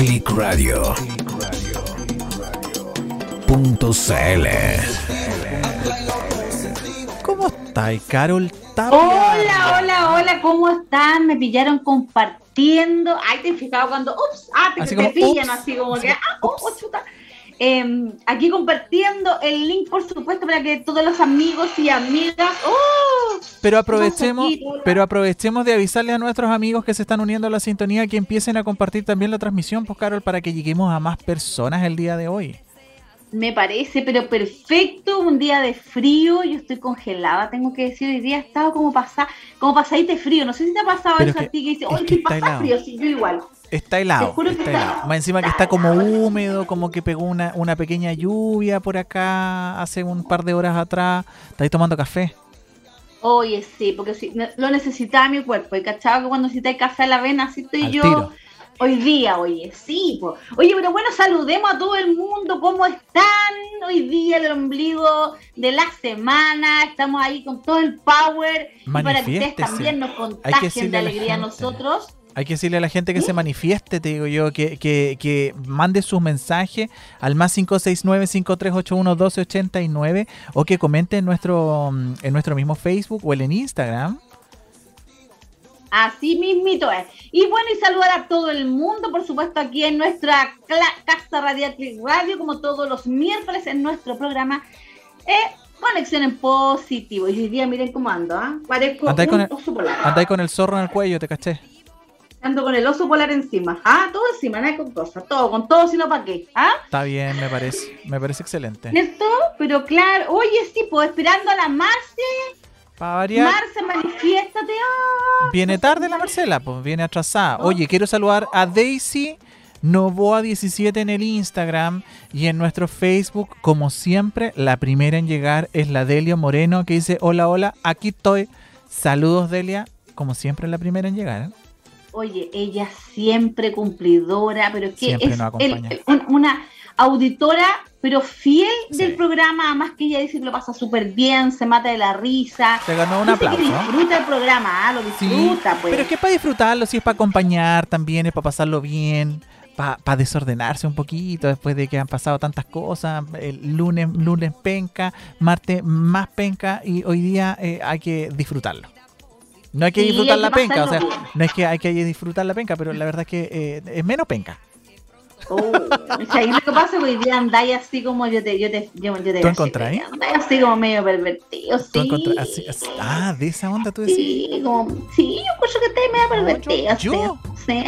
Click Radio. Punto CL. ¿Cómo estáis, Carol Tapia? Hola, hola, hola, ¿cómo están? Me pillaron compartiendo. Ay, te he fijado cuando. Ups, ah, te, Así te como, pillan, ups, así como así que. como, Ah, oh, oh, chuta. Em, aquí compartiendo el link, por supuesto, para que todos los amigos y amigas. ¡Oh! Pero aprovechemos, pero aprovechemos de avisarle a nuestros amigos que se están uniendo a la sintonía que empiecen a compartir también la transmisión, pues Carol, para que lleguemos a más personas el día de hoy. Me parece, pero perfecto, un día de frío, yo estoy congelada, tengo que decir, hoy día he estado como pasada, como pasadita de frío, no sé si te ha pasado Pero eso que- a ti que dices, es oye, que pasa helado. frío, sí, yo igual. Está helado, está está helado. helado. Más encima que está como húmedo, como que pegó una, una pequeña lluvia por acá hace un par de horas atrás. ¿Estáis tomando café? Oye, sí, porque sí, lo necesitaba mi cuerpo. Y cachado que cuando necesitáis café a la vena, así estoy Al yo. tiro. Hoy día, oye, sí. po. Oye, pero bueno, saludemos a todo el mundo. ¿Cómo están? Hoy día, el ombligo de la semana. Estamos ahí con todo el power. Y para que ustedes también nos contagien de alegría a nosotros. Hay que decirle a la gente que se manifieste, te digo yo, que, que, que mande sus mensajes al más 569-5381-1289 o que comente en nuestro, mm, en nuestro mismo Facebook o en Instagram. Así mismito es. Y bueno, y saludar a todo el mundo, por supuesto, aquí en nuestra casa Radial Radio, como todos los miércoles en nuestro programa eh, Conexión en Positivo. Y hoy día miren cómo ando, ¿ah? Parezco Andáis un con el- oso polar. Andáis con el zorro en el cuello, te caché. Ando con el oso polar encima. Ah, todo encima, nada con cosas. Todo, con todo, sino para qué. ¿Ah? Está bien, me parece. Me parece excelente. ¿Cierto? Pero claro, oye, sí, pues esperando a la Marce. Para variar, Marce, manifiéstate. Ah, viene tarde la Marcela, pues viene atrasada. Oye, quiero saludar a Daisy Novoa17 en el Instagram y en nuestro Facebook. Como siempre, la primera en llegar es la Delia Moreno que dice: Hola, hola, aquí estoy. Saludos, Delia. Como siempre, la primera en llegar. ¿eh? Oye, ella siempre cumplidora, pero es que Siempre es nos acompaña. el- un- una auditora, pero fiel del Sí. programa, además que ella dice que lo pasa súper bien, se mata de la risa. Se ganó un Dice que aplauso. disfruta el programa, ah, lo Sí, disfruta, pues. pero es que para disfrutarlo, si es para acompañar también, es para pasarlo bien, para desordenarse un poquito después de que han pasado tantas cosas. El lunes, lunes penca, martes más penca y hoy día eh, hay que disfrutarlo. No hay que Sí, disfrutar la penca, o sea, no es que hay que disfrutar la penca, pero la verdad es que eh, es menos penca. Oh, y lo que pasa es que hoy día andáis así como yo te, yo te, yo, yo te ¿Tú encontrás, Andáis así como medio pervertido, sí. Tú encontrás- así- así- ah, de esa onda tú decís. Sí, como, sí, yo escucho que estáis medio pervertido, yo- sí. sí.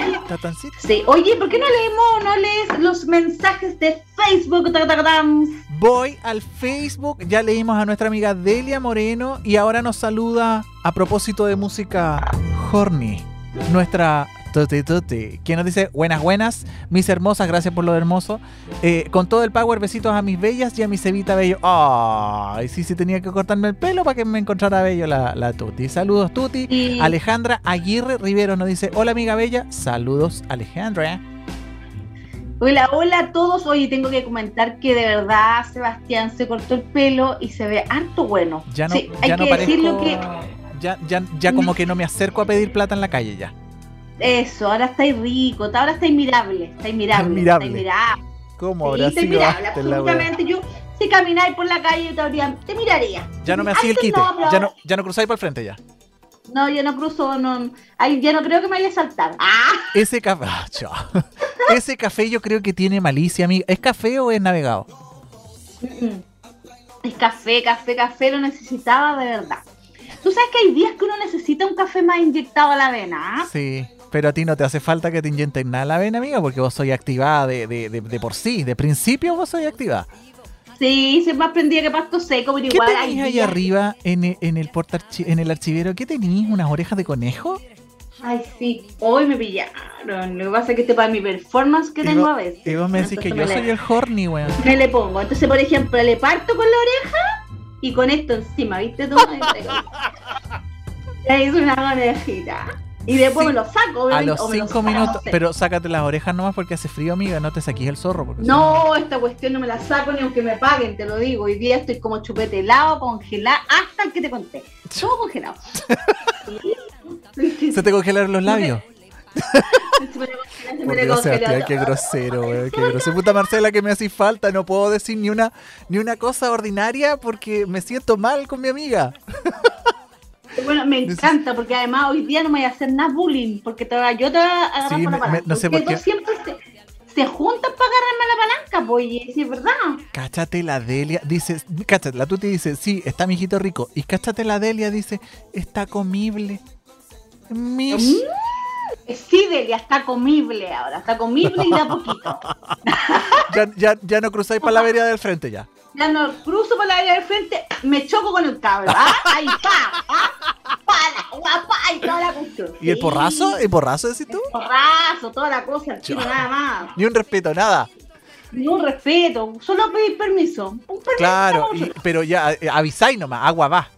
Sí, oye, ¿por qué no leemos, no lees los mensajes de Facebook? Voy al Facebook, ya leímos a nuestra amiga Delia Moreno y ahora nos saluda a propósito de música Horny, nuestra Tuti Tuti, quien nos dice buenas buenas, mis hermosas, gracias por lo hermoso, Eh, con todo el power, besitos a mis bellas y a mi cebita bello. Ay, sí, sí tenía que cortarme el pelo para que me encontrara bello la, la Tuti. Saludos Tuti. Sí. Alejandra Aguirre Rivero nos dice, hola amiga bella, saludos Alejandra. Hola, hola a todos. Oye, tengo que comentar que de verdad Sebastián se cortó el pelo y se ve harto bueno. Ya no, Sí, hay ya no que parezco- decirlo que Ya, ya, ya como que no me acerco a pedir plata en la calle ya. Eso, ahora estáis rico, ahora estáis mirable, estáis mirable, Admirable. estáis mirable. ¿Cómo Sí, habrá estáis sido absolutamente. Yo, si camináis por la calle, yo te, habría- te miraría. Ya no me hacía el quite. no, ya, no, ya no cruzáis para el frente ya. No, yo no cruzo, no, ay, ya no creo que me vaya a saltar. ¡Ah! Ese café. ah. Ese café yo creo que tiene malicia, amiga. ¿Es café o es navegado? Es café, café, café, lo necesitaba de verdad. Tú sabes que hay días que uno necesita un café más inyectado a la vena, ¿ah? Sí. Pero a ti no te hace falta que te inyecten nada la vena, amiga, porque vos soy activada de, de, de, de por sí. De principio vos soy activada. Sí, se me prendida que pasto seco, pero ¿Qué igual tenéis ahí días- arriba en, el- en, el portarchi- en el archivero? ¿Qué tenéis? ¿Unas orejas de conejo? Ay, sí, hoy me pillaron. Lo que pasa es que este para mi performance que Y tengo vos- a veces. Y vos me decís que yo soy le- el horny, weón. Me le pongo. Entonces, por ejemplo, le parto con la oreja y con esto encima, ¿viste tú? Le hice una conejita. Y después Sí. me lo saco, A los o me cinco minutos. Pero sácate las orejas nomás porque hace frío, amiga. No te saquís el zorro. Porque No, esta cuestión no me la saco ni aunque me paguen, te lo digo. Hoy día estoy como chupete helado, congelado, hasta el que te conté. Todo congelado. Se te congelaron los labios. Por Dios, Sebastián, qué grosero, weón, qué grosero. Puta Marcela, que me hace falta, no puedo decir ni una, ni una cosa ordinaria porque me siento mal con mi amiga. Bueno, me encanta porque además hoy día no me voy a hacer nada bullying porque te, yo te voy a agarrar Sí, por la palanca. no sé por qué. siempre se, se juntan para agarrarme la palanca, pues, y es verdad. Cáchate la Delia, dice, cáchate, la Tuti dice, sí, está mi hijito rico. Y cáchate la Delia, dice, está comible. Mish. Mm, Sí, Delia, está comible ahora, está comible y da poquito. Ya, ya, ya no cruzáis para la vereda del frente ya. Ya no cruzo por la área del frente, me choco con el cable. ¿ah? Ahí, pa, ¿ah? para, guapa, y toda la cuestión. ¿Y el porrazo? ¿El porrazo decís tú? El porrazo, toda la cosa, Ya. nada más. Ni un respeto, nada. Ni un respeto, solo pedir permiso. Un permiso. Claro, y- pero ya eh, avisáis nomás, agua va.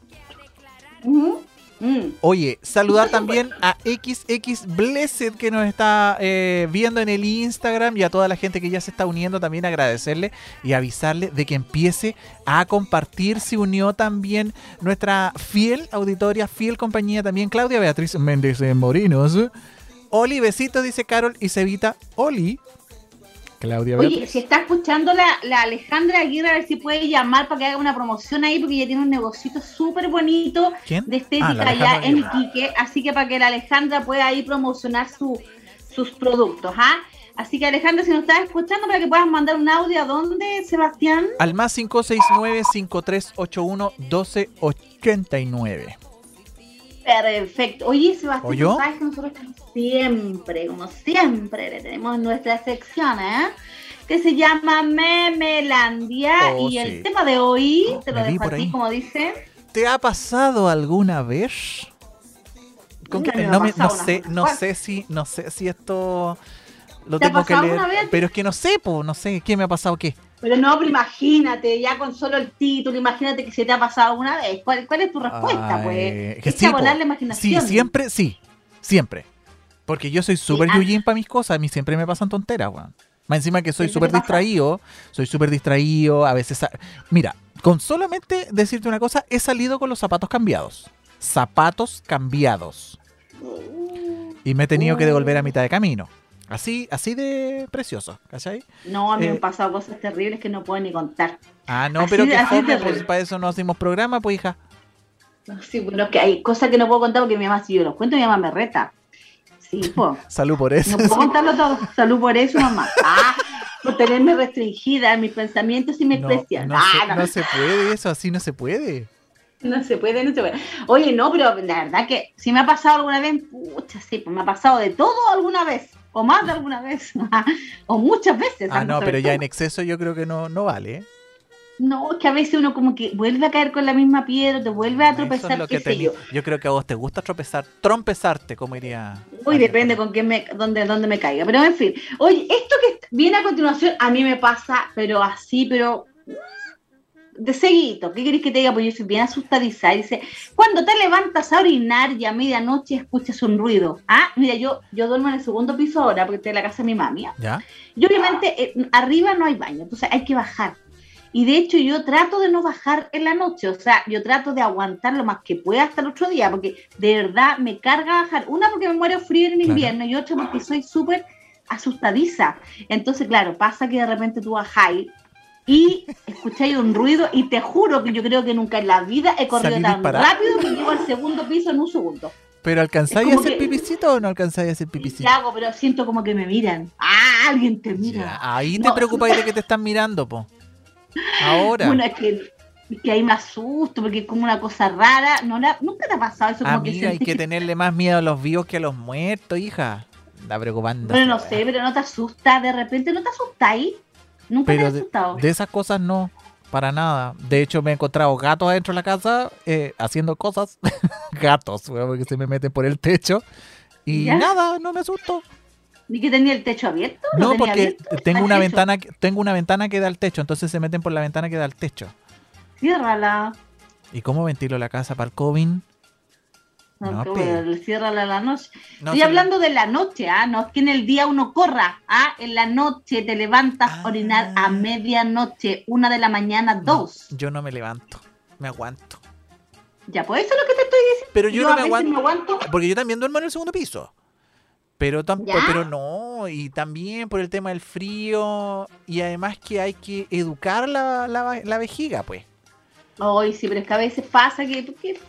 Ujú. Mm. Oye, saludar también a XX Blessed que nos está eh, viendo en el Instagram y a toda la gente que ya se está uniendo también agradecerle y avisarle de que empiece a compartir. Se unió también nuestra fiel auditoria, fiel compañía también, Claudia Beatriz Méndez de Morinos. Oli, besitos, dice Carol y Cevita. Oli. Claudia Oye, Beatriz. si está escuchando la, la Alejandra Aguirre, a ver si puede llamar para que haga una promoción ahí, porque ella tiene un negocito súper bonito ¿Quién? de Ah, estética la allá en. Iquique, así que para que la Alejandra pueda ahí promocionar su, sus productos, ¿ah? Así que Alejandra, si nos estás escuchando, para que puedas mandar un audio a dónde, Sebastián. Al más 569-5381-1289. Perfecto. Oye, Sebastián, tú sabes que nosotros siempre, como siempre, le tenemos nuestra sección, ¿eh? Que se llama Memelandia. Oh, y sí. el tema de hoy, te lo dejo a ti, como dice. ¿Te ha pasado alguna vez? Con que- ha no, me- no sé, no sé si, no sé si esto lo ¿Te ha tengo que pasado leer. vez? Pero es que no sé, po, no sé, ¿qué me ha pasado qué? Pero no, pero imagínate, ya con solo el título, imagínate que se te ha pasado alguna vez. ¿Cuál, cuál es tu respuesta, Ay, pues? que sí, volar la Sí, imaginación. siempre, sí, siempre. Porque yo soy súper ah. yujin para mis cosas, a mí siempre me pasan tonteras, weón. Más encima que soy súper distraído, soy súper distraído, a veces... Mira, con solamente decirte una cosa, he salido con los zapatos cambiados. Zapatos cambiados. Y me he tenido que devolver a mitad de camino. Así, así de precioso, ¿cachai? No, a mí me Eh, han pasado cosas terribles que no puedo ni contar. Ah, no, Así pero que fome, pues para eso no hacemos programa, pues hija. No, Sí, bueno, que hay cosas que no puedo contar porque mi mamá, si yo los cuento, mi mamá me reta. Sí, pues. Salud por eso. No puedo contarlo todo. Salud por eso, mamá. Ah, por tenerme restringida en mis pensamientos y mi No, Ah, se, no, no se puede eso, así no se puede. No se puede, no se puede. Oye, no, pero la verdad que si me ha pasado alguna vez, pucha, sí, pues me ha pasado de todo alguna vez. O más de alguna vez. o muchas veces. Ah, no, pero ya en exceso yo creo que no, no vale. ¿eh? No, es que a veces uno como que vuelve a caer con la misma piedra, te vuelve a Eso es tropezar, lo que yo. yo creo que a vos te gusta tropezar, trompezarte, como iría. Uy, depende con quién me, dónde, dónde me caiga. Pero en fin. Oye, esto que viene a continuación a mí me pasa, pero así, pero de seguito. ¿Qué querés que te diga? Pues yo soy bien asustadiza. Dice, cuando te levantas a orinar y a medianoche escuchas un ruido. Ah, mira, yo, yo duermo en el segundo piso ahora porque estoy en la casa de mi mami. ¿ah? ¿Ya? Y obviamente eh, arriba no hay baño, entonces hay que bajar. Y de hecho yo trato de no bajar en la noche, o sea, yo trato de aguantar lo más que pueda hasta el otro día, porque de verdad me carga bajar. Una porque me muero frío en Claro. invierno y otra porque soy súper asustadiza. Entonces, claro, pasa que de repente tú bajáis y escucháis un ruido y te juro que yo creo que nunca en la vida he corrido tan rápido que llego al segundo piso en un segundo. ¿Pero alcanzáis a hacer que- pipicito o no alcanzáis a hacer pipicito? hago, pero siento como que me miran. Ah, alguien te mira. Ya, Ahí te No. preocupáis de que te están mirando, po. Ahora. Bueno, es que, es que ahí me asusto porque es como una cosa rara. No la- nunca te ha pasado eso como Amiga, hay que que sentís tenerle más miedo a los vivos que a los muertos, hija. Está preocupando. Bueno, no sé, pero no te asusta. De repente no te asustáis. Nunca te Pero de, asustado. de esas cosas no, para nada. De hecho, me he encontrado gatos adentro de la casa eh, haciendo cosas. gatos, porque se me meten por el techo. Y ¿Ya? nada, no me asusto. ¿Ni que tenía el techo abierto? ¿Lo No, tenía porque abierto? tengo ¿Al una techo? ventana, que- tengo una ventana que da al techo, entonces se meten por la ventana que da al techo. Ciérrala. ¿Y cómo ventilo la casa para el COVID? No, No, que pe- bueno, ciérrala a la noche. No, Estoy hablando de la noche, ¿ah? No es que en el día uno corra, ¿ah? En la noche te levantas Ah. a orinar a medianoche, una de la mañana, no, dos. yo no me levanto, me aguanto. Ya, pues eso es lo que te estoy diciendo. Pero yo, Yo no me aguanto, me aguanto. porque yo también duermo en el segundo piso. Pero, tam- ¿Ya? pero no, y también por el tema del frío, y además que hay que educar la, la, la vejiga, pues. Ay, sí, pero es que a veces pasa que, que-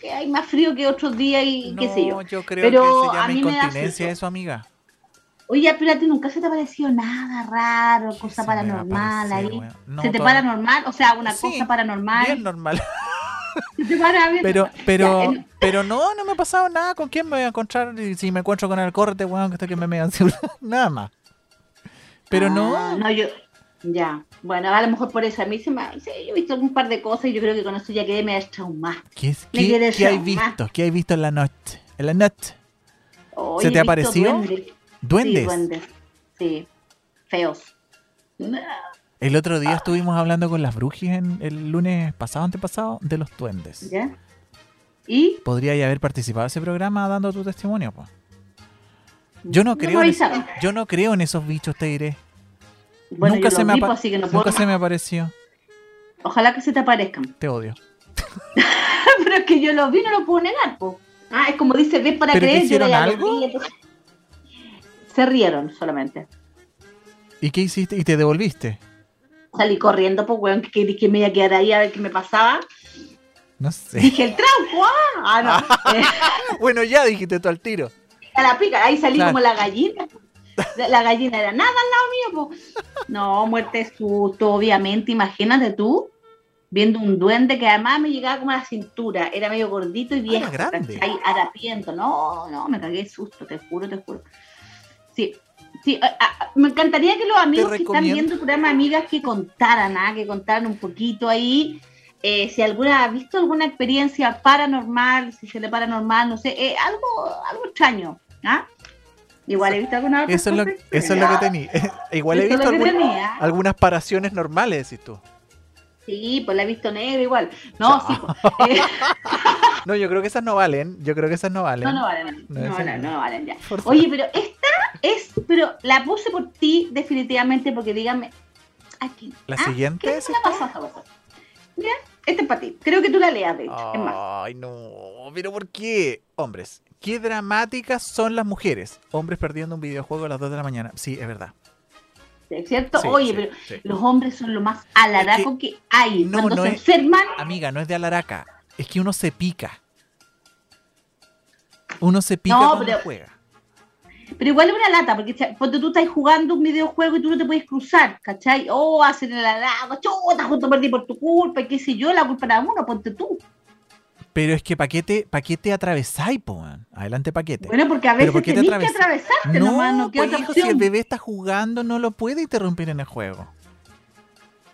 que- hay más frío que otros días y qué sé yo. No, creo Pero que se a llama mí me da incontinencia eso, amiga. Oye, ti nunca se te ha parecido nada raro, ¿Qué cosa paranormal parecer, ahí. No, ¿Se te todo- paranormal? O sea, una Sí, cosa paranormal. Bien normal. ¿Se te para bien? Pero, pero, Ya, en- pero no, no me ha pasado nada. ¿Con quién me voy a encontrar? Y si me encuentro con el corte, weón, que está que me mean Nada más. Pero Ah, no. No, yo. Ya. Bueno, a lo mejor por eso. A mí se me. Sí, yo he visto un par de cosas y yo creo que con eso ya quedé medio traumada. ¿Qué, es- Me qué- qué hay visto? ¿Qué hay visto en la noche? En la noche. ¿Se te ha visto parecido? duendes. ¿Duendes? Sí, duendes. Sí. Feos. El otro día estuvimos hablando con las brujis en el lunes pasado, antepasado, de los duendes. ¿Ya? ¿Y? Podría ya haber participado en ese programa dando tu testimonio, pues. Yo no creo me en yo no creo en esos bichos, te diré. Bueno, nunca yo se me vi, apa- así que no puedo. Nunca se me apareció. Ojalá que se te aparezcan. Te odio. Pero es que yo los vi, no lo puedo negar, po. Ah, es como dice, ves para ¿Pero te creer, yo hicieron algo? vi, entonces- Se rieron solamente. ¿Y qué hiciste? ¿Y te devolviste? Salí corriendo, pues, weón, que que me iba a quedar ahí a ver qué me pasaba. No sé. Dije, el trauco, ah, ah, no. Bueno, ya dijiste tú al tiro. a la pica, ahí salí Claro. como la gallina. La, gallina era nada al lado mío, po. No, muerte de susto, obviamente, imagínate tú, viendo un duende que además me llegaba como a la cintura, era medio gordito y viejo, era grande. ¿cachai? harapiento, no, no, me cagué de susto, te juro, te juro. Sí, sí, me encantaría que los amigos que están viendo el programa Amigas que contaran, ¿ah? que contaran un poquito ahí, eh, si alguna ha visto alguna experiencia paranormal, si se le paranormal, no sé, eh, algo, algo extraño, ¿ah? Igual he visto alguna Eso es lo, eso es lo que tenía. Igual he visto algún- algunas paraciones normales, decís tú. Sí, pues la he visto negra igual. No, sí. pues, eh, No, yo creo que esas no valen. Yo creo que esas no valen. no, no valen. No, No, no. no valen ya. Por. Oye, pero esta es, pero la puse por ti definitivamente porque dígame, aquí. ¿La ¿ah? siguiente ¿Qué es la? Mira, esta es para ti. Creo que tú la leas, de hecho. Es más. Ay, no. Pero ¿por qué? Hombres, qué dramáticas son las mujeres. Hombres perdiendo un videojuego a las 2 de la mañana. Sí, es verdad. ¿Es cierto? Sí, Oye, sí, pero sí. los hombres son lo más alaraco que, hay. No, Cuando no se es- enferman, Amiga, no es de alaraca. Es que uno se pica. Uno se pica No, cuando pero- juega. Pero igual es una lata, porque cuando tú estás jugando un videojuego y tú no te puedes cruzar, ¿cachai? Oh, hacen el alado, chuta, justo perdí por tu culpa, y qué sé yo, la culpa era uno, ponte tú. Pero es que paquete, paquete atravesáis, po, man. Adelante, paquete. Bueno, porque a ¿Pero veces por que atravesarte nomás, no pues, hijo, si el bebé está jugando, no lo puede interrumpir en el juego.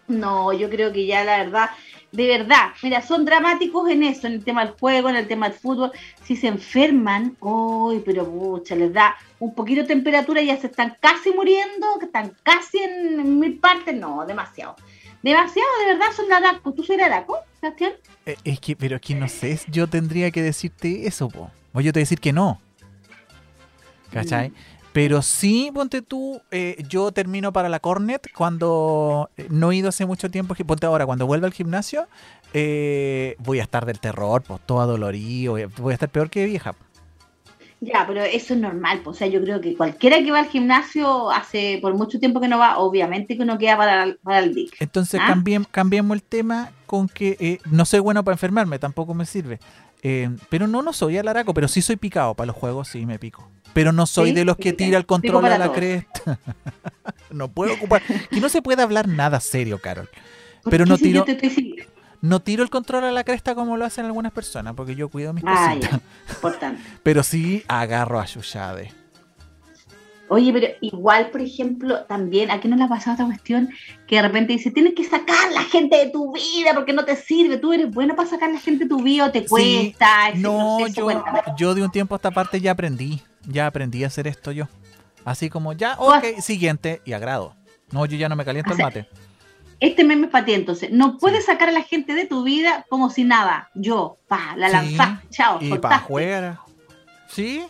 No, yo creo que ya la verdad, de verdad, mira, son dramáticos en eso, en el tema del juego, en el tema del fútbol. Si se enferman, uy, pero pucha, les da un poquito de temperatura y ya se están casi muriendo, que están casi en mil partes, no, demasiado. Demasiado, de verdad, son laracos. ¿Tú eres araco, Sebastián? Eh, Es que, pero es que no sé, yo tendría que decirte eso, po. O yo te voy a decir que no. ¿Cachai? Mm. Pero sí, ponte tú, eh, yo termino para la Cornet cuando eh, no he ido hace mucho tiempo, ponte ahora, cuando vuelva al gimnasio, eh, voy a estar del terror, pues todo adolorido, voy a- voy a estar peor que vieja. Ya, pero eso es normal, pues, o sea, yo creo que cualquiera que va al gimnasio hace por mucho tiempo que no va, obviamente que uno queda para, para el DIC. Entonces ¿Ah? cambiem- cambiemos el tema con que eh, no soy bueno para enfermarme, tampoco me sirve. Eh, pero no, no soy alaraco, pero sí soy picado para los juegos, sí me pico. Pero no soy Sí, de los que tira el control a la todos. cresta. no puedo ocupar. Que no se puede hablar nada serio, Carol. Pero no si tiro- yo te estoy. No tiro el control a la cresta como lo hacen algunas personas, porque yo cuido mis Ah, cositas. ya, importante. Pero sí agarro a Yushade. Oye, pero igual, por ejemplo, también, ¿a qué no le ha pasado esta cuestión? Que de repente dice, tienes que sacar la gente de tu vida porque no te sirve. Tú eres bueno para sacar la gente de tu vida o te cuesta. No, yo, yo de un tiempo a esta parte ya aprendí. Ya aprendí a hacer esto yo. Así como ya, has- ok, siguiente y agrado. No, yo ya no me caliento O el mate. Este meme es para ti, entonces. No puedes sacar a la gente de tu vida como si nada. Yo, pa, la Sí. Chao, Y para soltaste. jugar. Sí,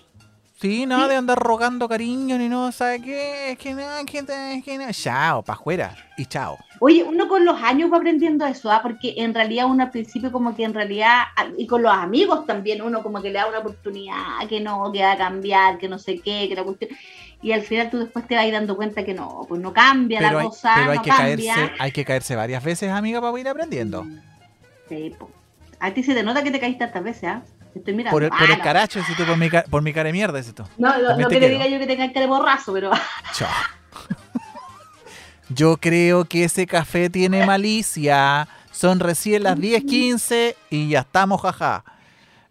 Sí, nada de andar rogando cariño ni no, ¿sabe qué? Es que no, que, te- que no. Chao, pa' afuera. Y chao. Oye, uno con los años va aprendiendo eso, ¿ah? porque en realidad uno al principio como que en realidad, y con los amigos también, uno como que le da una oportunidad, que no, que va a cambiar, que no sé qué, que la cuestión... Y al final tú después te vas a ir dando cuenta que no, pues no cambia Pero la hay, cosa, pero hay no que cambia. caerse, hay que caerse varias veces, amiga, para ir aprendiendo. Sí, po. A ti se te nota que te caíste tantas veces, ¿ah? Estoy mirando. Por el, por Ah, el no. caracho, si tú por mi, por mi cara de mierda, dices tú. No, no, no te que le quiero. diga yo que tenga el cara de borrazo, pero Chao. Yo creo que ese café tiene malicia. Son recién las 10:15 y ya estamos, jaja.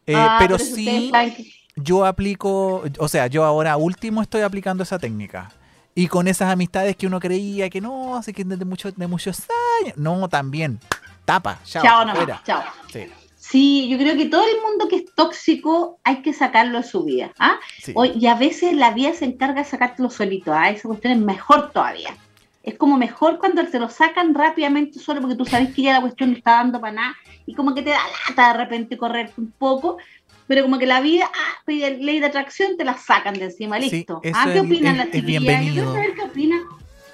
Eh, Ah, pero si ustedes sí, yo aplico, o sea, yo ahora último estoy aplicando esa técnica. Y con esas amistades que uno creía que no, así que de, mucho, de muchos años. No, también. Tapa, chao. Chao fuera. chao. Sí, Sí, yo creo que todo el mundo que es tóxico hay que sacarlo de su vida. ¿ah? sí. Hoy- y a veces la vida se encarga de sacártelo solito. ¿ah? Esa cuestión es mejor todavía. Es como mejor cuando te lo sacan rápidamente solo porque tú sabes que ya la cuestión no está dando para nada y como que te da lata de repente correr un poco, pero como que la vida, ah, pues, ley de atracción, te la sacan de encima, listo. ah, ¿Qué opinan es- las chiquillas? Yo quiero saber qué opina.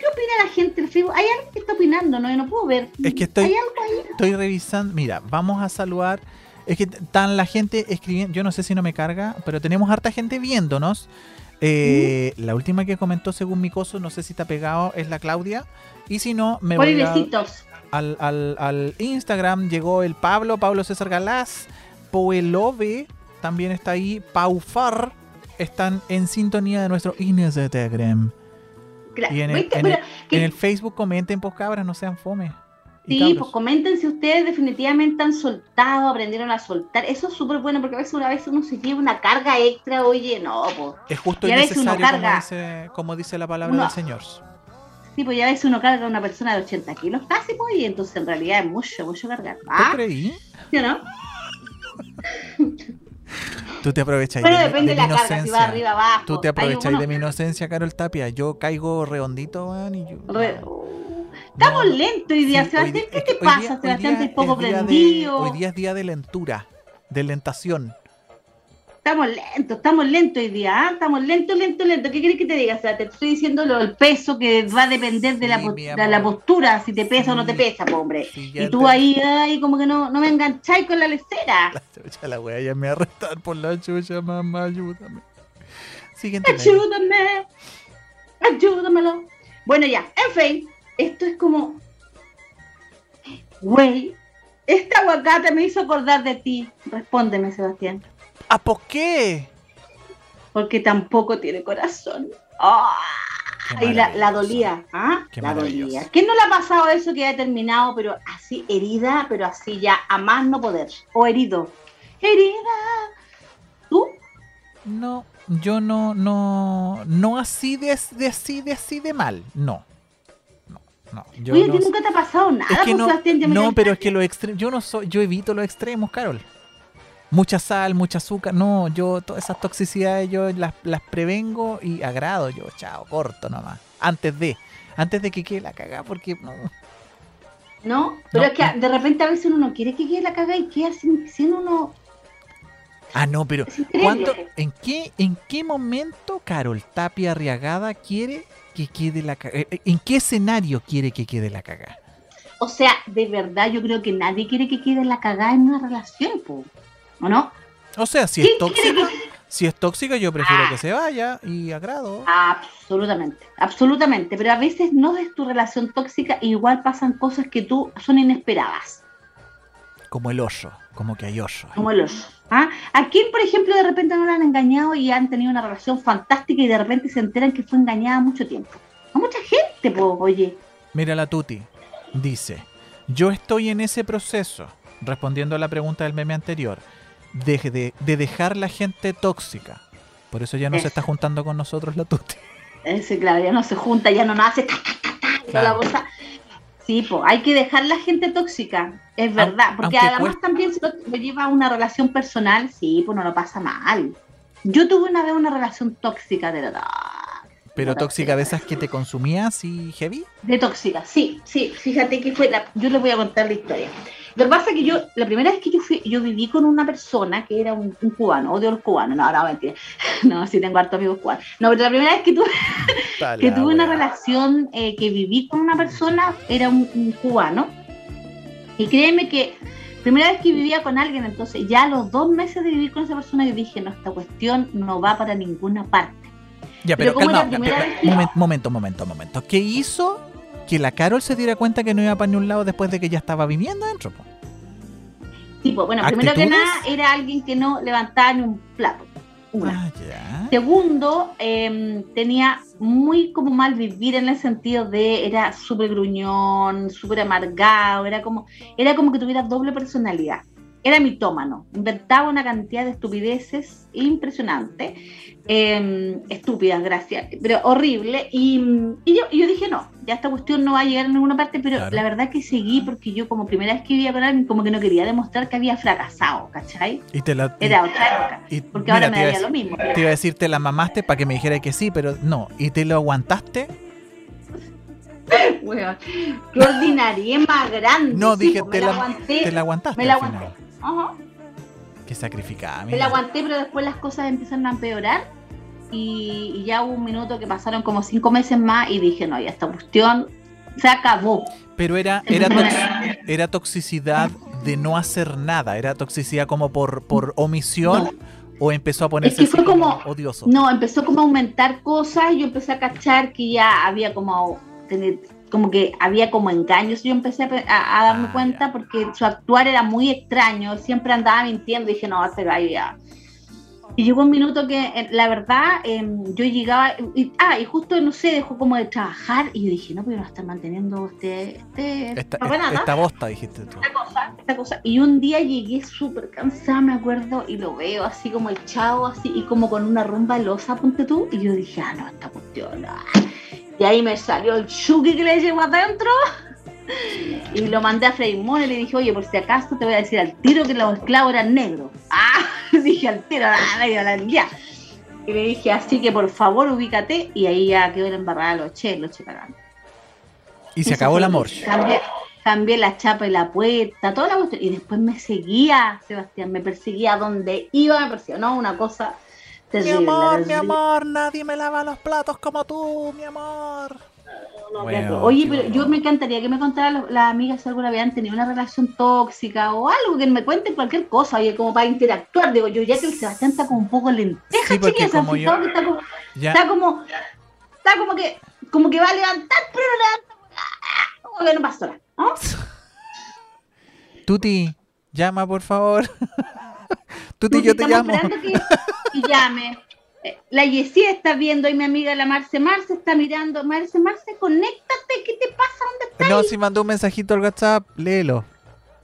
¿Qué opina la gente en Facebook? ¿Hay alguien que está opinando? No, yo no puedo ver. Es que estoy- ¿Hay algo ahí? Estoy revisando. Mira, vamos a saludar. Es que tan la gente escribiendo. Yo no sé si no me carga, pero tenemos harta gente viéndonos. Eh, La última que comentó, según mi coso, no sé si está pegado, es la Claudia. Y si no, me voy a- al, al Instagram. Llegó el Pablo, Pablo César Galás. Poelove también está ahí. Paufar están en sintonía de nuestro Instagram. Claro. Y en el, ¿Viste? en Pero el- que- en el Facebook comenten, pues cabras, no sean fome. Sí, cabros. pues comenten si ustedes definitivamente han soltado, aprendieron a soltar. Eso es súper bueno porque a veces una vez uno se lleva una carga extra, oye, no, pues. Es justo Y a veces uno necesario, como carga. dice, como dice la palabra Uno- del Señor. Sí, pues ya a veces uno carga a una persona de 80 kilos casi, pues, y entonces en realidad es mucho, mucho cargar. ¿Tú ¿Ah? creí? ¿Sí o no? Tú te aprovechas Bueno, de, mi- depende de de mi la carga, si va inocencia. arriba, abajo. Tú te aprovechas uno- de mi inocencia, Carol Tapia. Yo caigo redondito, weón, y yo... Re- Estamos No. lentos hoy día, Sí, Sebastián. hoy ¿Qué te pasa, día- Sebastián? Estás poco de- hoy día es día de lentura, de lentación. Estamos lentos, estamos lentos hoy día, ¿ah? Estamos lentos, lentos, lentos. ¿Qué quieres que te diga? O sea, te estoy diciendo lo del peso que va a depender de, la, de la postura, si te pesa o no te pesa, po, hombre. Sí, Y tú te- ahí, ay, como que no, no me engancháis con la lecera. La chucha, la wea ya me va a arrestar por la chucha, mamá, ayúdame. Siguiente. Ayúdame, ayúdamelo. Bueno, ya, en fin, esto es como, güey, este aguacate me hizo acordar de ti. Respóndeme, Sebastián, ¿A por qué? porque tampoco tiene corazón. ¡Ah! Qué Y la, la dolía, ¿ah? Qué la dolía. ¿Quién no le ha pasado eso que ha terminado, pero así herida, pero así ya a más no poder? O herido. Herida. ¿Tú? No, yo no, no, no así de, de así de así de mal, no. No, no. Yo Oye, ¿a no, ti nunca te ha pasado nada, es que pues, no, Sebastián? No, pero es que los extremos, yo no soy, yo evito los extremos, Carol. Mucha sal, mucha azúcar, no, yo todas esas toxicidades yo las, las prevengo y agrado yo, chao, corto nomás. Antes de, antes de que quede la cagada, porque no. ¿No? Pero No, es que de repente a veces uno no quiere que quede la caga y queda sin, sin uno. Ah, no, pero. ¿cuánto, en qué, en qué momento Carol Tapia Arriagada quiere que quede la cagada? ¿En qué escenario quiere que quede la cagada? O sea, de verdad, yo creo que nadie quiere que quede la cagada en una relación, po. ¿O no? O sea, si ¿Quién es tóxica, que- si es tóxica, yo prefiero Ah. que se vaya y agrado. Absolutamente, absolutamente. Pero a veces no es tu relación tóxica, e igual pasan cosas que tú son inesperadas. Como el oso, como que hay oso. Como el oso. ¿Ah? ¿A quién, por ejemplo, de repente no la han engañado y han tenido una relación fantástica y de repente se enteran que fue engañada mucho tiempo? A mucha gente, po, oye. Mira la Tuti, dice, yo estoy en ese proceso, respondiendo a la pregunta del meme anterior, de, de, de dejar la gente tóxica. Por eso ya no se Eso. está juntando con nosotros la Tuti. Ese, claro, ya no se junta, ya no nace. ta, la. Sí, pues hay que dejar la gente tóxica, es verdad, porque además también si lo, lo lleva a una relación personal, sí, pues no lo pasa mal. Yo tuve una vez una relación tóxica de verdad. Pero Una tóxica de esas que te consumías y heavy. De tóxica, sí, sí, fíjate que fue la, yo les voy a contar la historia. Lo que pasa es que yo, la primera vez que yo fui, yo viví con una persona que era un, un cubano, odio a los cubanos, no, no, mentira. No, sí tengo hartos amigos cubanos. No, pero la primera vez que tuve, que tuve una relación, eh, que viví con una persona, era un, un cubano. Y créeme que primera vez que vivía con alguien, entonces ya a los dos meses de vivir con esa persona, yo dije, no, esta cuestión no va para ninguna parte. Ya, Pero pero, calma, la primera vez que- momento, momento, momento, momento. ¿Qué hizo que la Carol se diera cuenta que no iba para ningún lado después de que ya estaba viviendo adentro? po? Tipo, bueno, primero que nada, era alguien que no levantaba ni un plato. Una. Ah. Segundo, em, tenía muy como mal vivir en el sentido de era súper gruñón, súper amargado, era como, era como que tuviera doble personalidad. Era mitómano, inventaba una cantidad de estupideces impresionante, em, estúpidas, gracias, pero horrible. Y, y yo, y yo dije, no, ya esta cuestión no va a llegar a ninguna parte, pero Claro. la verdad que seguí porque yo como primera vez que vivía con alguien, como que no quería demostrar que había fracasado, ¿cachai? Y te la. Era otra época, y- porque mira, ahora me daría lo mismo. Te iba a decir, te la mamaste para que me dijera que sí, pero no. ¿Y te lo aguantaste? Weón, qué ordinaria, más grande. No, sí, dije, pues, te me la la, aguanté. te la aguantaste. me la aguanté. Ajá, Qué sacrificada, me la aguanté, pero después las cosas empezaron a empeorar. Y, y ya hubo un minuto que pasaron como cinco meses más y dije, no, ya esta cuestión se acabó. Pero era, era, tox- era toxicidad de no hacer nada. Era toxicidad como por, por omisión. O empezó a ponerse Es que fue como- odioso. No, empezó como a aumentar cosas y yo empecé a cachar que ya había como tener, como que había como engaños. Yo empecé a, a- darme Ah, cuenta porque su actuar era muy extraño, siempre andaba mintiendo. Y dije, no, pero ahí ya. Y llegó un minuto que, eh, la verdad, em, yo llegaba, y, ah, y justo, no sé, dejó como de trabajar, y yo dije, no, pero no está manteniendo este, este, Esta, bosta, dijiste tú. esta cosa, esta cosa. Y un día llegué súper cansada, me acuerdo, y lo veo así como echado, así, y como con una rumba losa, ponte tú, y yo dije, ah, no, esta cuestión, ah. Y ahí me salió el chuki que le llegó adentro, y lo mandé a Freimón y le dije, oye, por si acaso te voy a decir al tiro que los esclavos eran negros. Ah, dije al tiro, la, la. Y le dije, así que por favor ubícate, y ahí ya quedó la embarrada, lo eché, lo eché cagando. Y se acabó amor. que Cambié, cambié la chapa y la puerta, toda la cuestión. Y después me seguía, Sebastián, me perseguía a donde iba, me perseguía. No, una cosa Mi terrible. amor, mi amor, nadie me lava los platos como tú, mi amor. No, Bueno, claro. Oye, pero yo me encantaría que me contaran las amigas si alguna vez han tenido una relación tóxica o algo, que me cuenten cualquier cosa, oye, como para interactuar. Digo, yo ya que el Sebastián está como un poco lenteja, Sí, porque chiquilla, ¿se han como yo- fijado que está como, Ya, está como, está como que, como que va a levantar, pero no levanta, como que no pasó nada, ¿no? Tuti, llama por favor. Tuti, yo te llamo. que llame. Eh, La Yesia está viendo y mi amiga la Marce Marce está mirando. Marce Marce, conéctate, ¿qué te pasa? ¿Dónde estás? No, si mandó un mensajito al WhatsApp, léelo.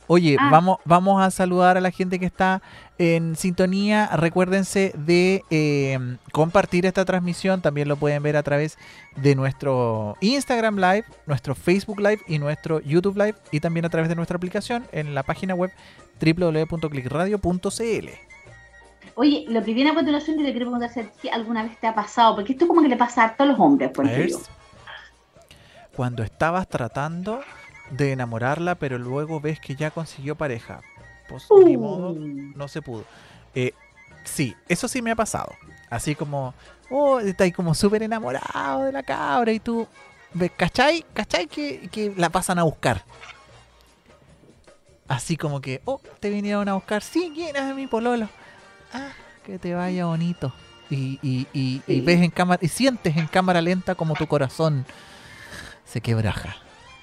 Oye, Ah. vamos, vamos a saludar a la gente que está en sintonía. Recuérdense de eh, compartir esta transmisión. También lo pueden ver a través de nuestro Instagram Live, nuestro Facebook Live y nuestro YouTube Live. Y también a través de nuestra aplicación en la página web www.clickradio.cl. Oye, lo que viene a continuación yo le quiero preguntar si alguna vez te ha pasado, porque esto como que le pasa a todos los hombres, por ejemplo. Cuando estabas tratando de enamorarla, pero luego ves que ya consiguió pareja. Pues ni modo, Uh, no se pudo. Eh, sí, eso sí me ha pasado. Así como, oh, está ahí como súper enamorado de la cabra y tú, ves, ¿cachai? ¿Cachai que, que la pasan a buscar? Así como que, oh, te vinieron a buscar. Sí, ¿quién es mi pololo? Ah, que te vaya bonito. Y, y, y, y ves en cámara, y sientes en cámara lenta como tu corazón se quebraja.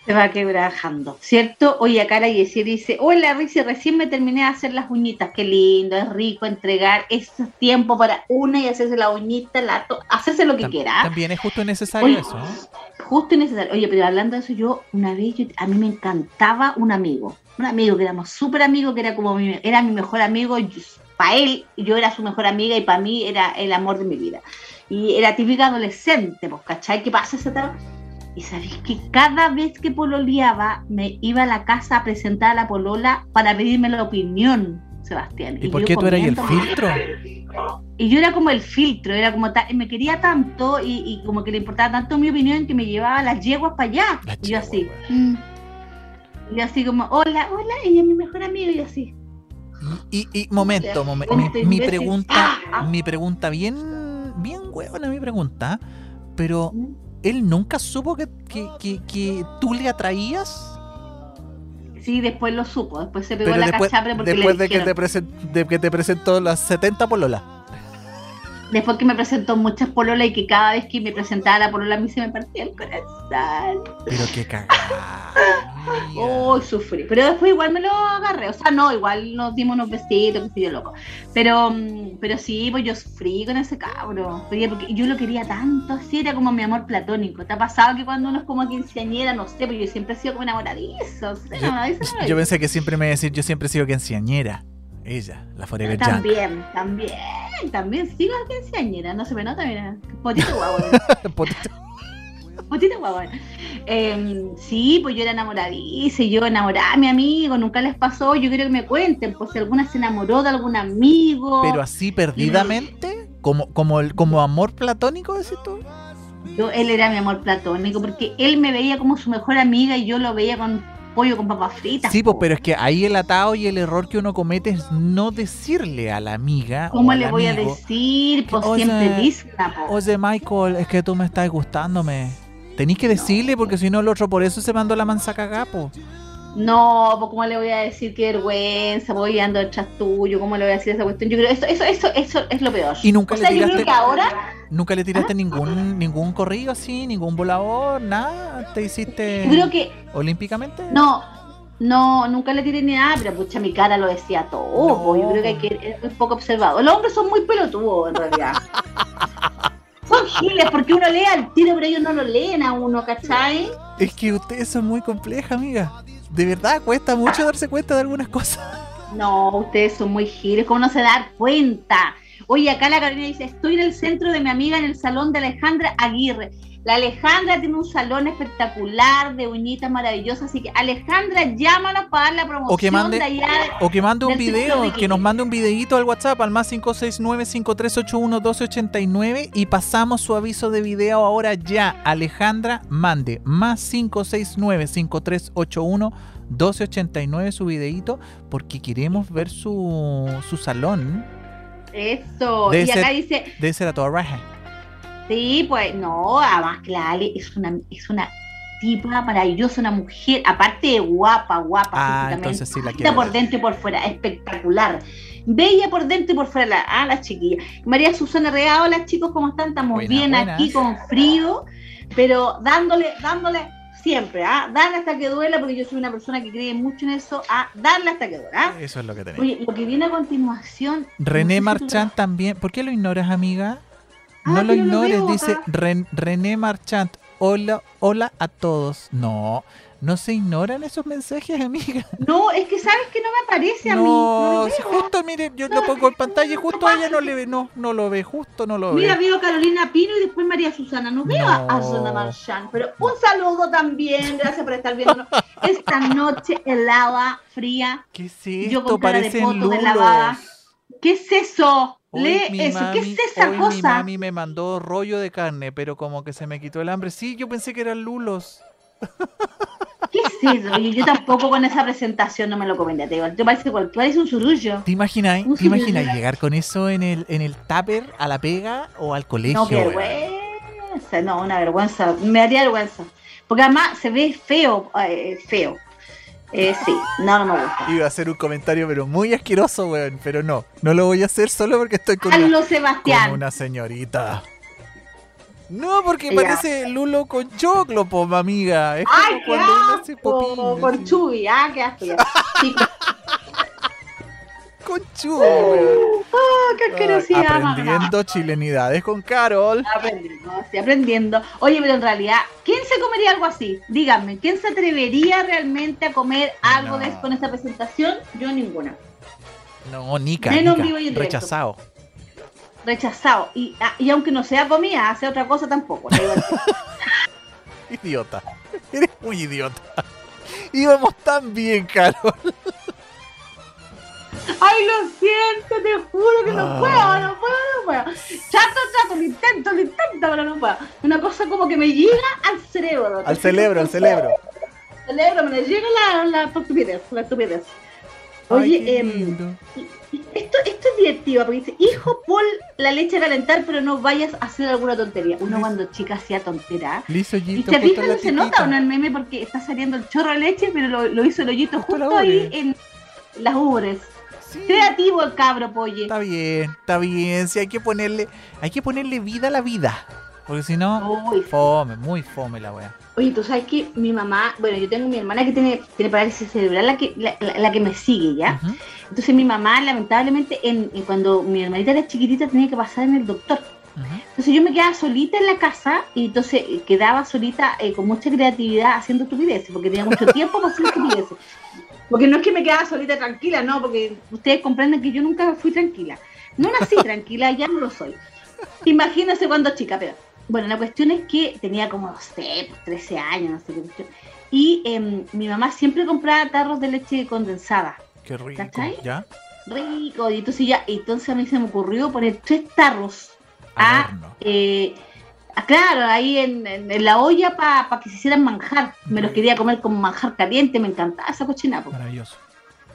Se va quebrajando, ¿cierto? Oye, acá la Yesia dice, hola Rixi, recién me terminé de hacer las uñitas, qué lindo, es rico entregar ese tiempo para una y hacerse la uñita, la hacerse lo que Tam- quiera. También es justo y necesario Oye, eso. Justo y necesario. Oye, pero hablando de eso, yo una vez, yo- a mí me encantaba un amigo, un amigo que éramos súper amigos, que era como mi, era mi mejor amigo, para él yo era su mejor amiga y para mí era el amor de mi vida. Y era típica adolescente, pues, ¿cachai? ¿Qué pasa esa etapa? Y sabéis que cada vez que pololeaba me iba a la casa a presentar a la polola para pedirme la opinión, Sebastián. ¿Y por yo qué tú eras el filtro? y yo era como el filtro, era como ta- me quería tanto y, y como que le importaba tanto mi opinión que me llevaba las yeguas para allá. Y yo así. mm, Y así como, hola, hola, ella es mi mejor amiga y así. Y, y momento, momen- Cuenta mi, pregunta, Ah, ah. mi pregunta bien, bien huevona mi pregunta, pero él nunca supo que, que, que, que tú le atraías. Sí, después lo supo, después se pegó Pero la después, cachapre porque después le de, que te de que te presentó las 70 pololas. Después que me presentó muchas pololas y que cada vez que me presentaba la polola a mí se me partía el corazón. Pero qué cagada. Oh, sufrí. Pero después igual me lo agarré. O sea, no, igual nos dimos unos besitos, que sé yo loco. Pero, mm, pero sí, pues yo sufrí con ese cabro. Porque yo lo quería tanto, así era como mi amor platónico. ¿Te ha pasado que cuando uno es como quinceañera, no sé, pero yo siempre he sido como enamoradizo? o sea, enamoradizo, Yo pensé que siempre me iba a decir, yo siempre he sido quinceañera. Ella, la Forever. También, también, también sigo quinceañera, no se me nota, mira. Potito guau. Potito. Potito guau. Eh, sí, pues yo era enamoradiza y yo enamoraba a mi amigo, nunca les pasó. Yo quiero que me cuenten, pues si alguna se enamoró de algún amigo. Pero así perdidamente, como, como, el, como amor platónico, decís tú. Yo, él era mi amor platónico porque él me veía como su mejor amiga y yo lo veía con pollo con papas fritas. Sí, pues, pero es que ahí el atado y el error que uno comete es no decirle a la amiga. ¿Cómo le voy a decir? Pues Oye, siempre po. Oye, Michael, es que tú me estás gustándome. Tenéis que decirle porque si no el otro por eso se mandó la mansa cagapo. No, pues cómo le voy a decir qué vergüenza, voy ando detrás tuyo, cómo le voy a decir esa cuestión. Yo creo eso, eso, eso, eso es lo peor. Y nunca o le sea, yo tiraste- creo que ahora ¿Nunca le ¿Ah? tiraste ningún ningún corrido así, ningún volador, nada? ¿Te hiciste yo creo que olímpicamente? no, no, nunca le tiré ni nada, pero pucha, mi cara lo decía todo. No. pues, yo creo que, hay que es muy poco observado. Los hombres son muy pelotudos en realidad. son giles porque uno lee al tiro, pero ellos no lo leen a uno, ¿cachai? Es que ustedes son muy complejas, amiga. De verdad, cuesta mucho darse cuenta de algunas cosas. No, ustedes son muy giles, ¿cómo no se dar cuenta? Oye, acá la Carolina dice, estoy en el centro de mi amiga en el salón de Alejandra Aguirre. La Alejandra tiene un salón espectacular de uñitas maravillosas, así que Alejandra, llámanos para dar la promoción O que mande- de allá. O que mande un video, que nos mande un videito al WhatsApp al más 569-5381-1289 y pasamos su aviso de video ahora ya. Alejandra, mande más 569-5381-1289 su videito porque queremos ver su, su salón. Eso. Debe y acá ser- dice, Debe ser a toda raja. sí, pues no, además que la Ale es una, es una tipa maravillosa, una mujer, aparte de guapa, guapa. Ah, entonces sí la quiero. por dentro y por fuera, espectacular. Bella por dentro y por fuera, la, ah, la chiquilla. María Susana Regado, hola chicos, ¿cómo están? Estamos Buenas, bien buenas. aquí con frío, pero dándole, dándole siempre, ¿ah? Darle hasta que duela, porque yo soy una persona que cree mucho en eso, a darle hasta que duela. ¿ah? Eso es lo que tenemos. Oye, lo que viene a continuación. René no sé si tú- Marchand también. ¿Por qué lo ignoras, amiga? Ah, No lo lo ignores, veo dice. Ren- René Marchand. Hola, hola a todos. No, no se ignoran esos mensajes, amiga. No, es que sabes que no me aparece a mí. No si veo. justo, mire, yo lo pongo en pantalla y justo a ella no le ve, no, no lo ve, justo no lo Mira, ve. veo a Carolina Pino y después María Susana. No veo a. Zona Marchand. Pero un saludo también. Gracias por estar viendo esta noche helada, fría. ¿Qué es Yo esto? con cara de poto de lavada. ¿Qué es eso? Hoy Lee mi eso. ¿Qué es esa hoy mi cosa? mami me mandó rollo de carne, pero como que se me quitó el hambre. Sí, yo pensé que eran lulos. ¿Qué es eso? Yo tampoco con esa presentación no me lo comenté. Te digo, te parece, cual- parece un surullo. ¿Te imaginas, Un ¿te imaginas celular. llegar con eso en el, en el tupper a la pega o al colegio? No, qué vergüenza. No, una vergüenza. Me daría vergüenza. Porque además se ve feo. eh, feo. Eh, sí, no, no me gusta. Iba a hacer un comentario, pero muy asqueroso, weón. Pero no, no lo voy a hacer solo porque estoy con una, con una señorita. No, porque Ya. parece Lulo con choclo, po, amiga. Es como ¡Ay, qué cuando uno hace asco! popín, Por así. Chubi, ah, qué asco. Con weón. oh, qué asquerosidad, Ay, mamá. Aprendiendo chilenidades con Carol. Aprendiendo, sí, aprendiendo. Oye, pero en realidad, ¿quién se comería algo así? Díganme, ¿quién se atrevería realmente a comer algo No. de con esta presentación? Yo ninguna. No, Nica, Menos Nica, vivo y en directo. Rechazado. Y, ah, y aunque no sea comida, hace otra cosa tampoco. Idiota. Eres muy idiota. Íbamos tan bien, Carol. Ay, lo siento, te juro que no Ah. puedo, no puedo, no puedo. Trato, trato, lo intento, lo intento, pero no puedo. Una cosa como que me llega al cerebro. Al cerebro, al cerebro. celebro, me llega la, la estupidez, la estupidez. Oye, lindo. esto, esto es divertido, porque dice, hijo, pon la leche a calentar, pero no vayas a hacer alguna tontería. Uno cuando chica hacía tontera. Y hoyito, te justo fijas, no se nota o no el meme porque está saliendo el chorro de leche, pero lo, lo hizo el hoyito Justo ahí en las ubres. Sí, Creativo el cabro, polle. Está bien, está bien. Sí, hay que ponerle, hay que ponerle vida a la vida. Porque si no, Uy, fome, muy fome la wea. Oye, tú sabes que mi mamá, bueno, yo tengo mi hermana que tiene, tiene parálisis cerebral, la que, la, la- la que me sigue, ¿ya? Entonces mi mamá, lamentablemente, en, en cuando mi hermanita era chiquitita, tenía que pasar en el doctor. Entonces yo me quedaba solita en la casa y entonces eh, quedaba solita eh, con mucha creatividad haciendo estupideces, porque tenía mucho tiempo para hacer estupideces. Porque no es que me quedaba solita tranquila, no, porque ustedes comprenden que yo nunca fui tranquila. No nací tranquila, ya no lo soy. Imagínense cuando chica, pero bueno, la cuestión es que tenía como, no sé, pues, 13 años, no sé qué cuestión. Y em, mi mamá siempre compraba tarros de leche condensada. Qué rico. ¿Cachai? ¿Ya? Rico. Y entonces ya, entonces a mí se me ocurrió poner tres tarros a, eh, a- claro, ahí en, en- en la olla para que se hicieran manjar. Me los quería comer como manjar caliente, me encantaba esa cochina. po. Maravilloso.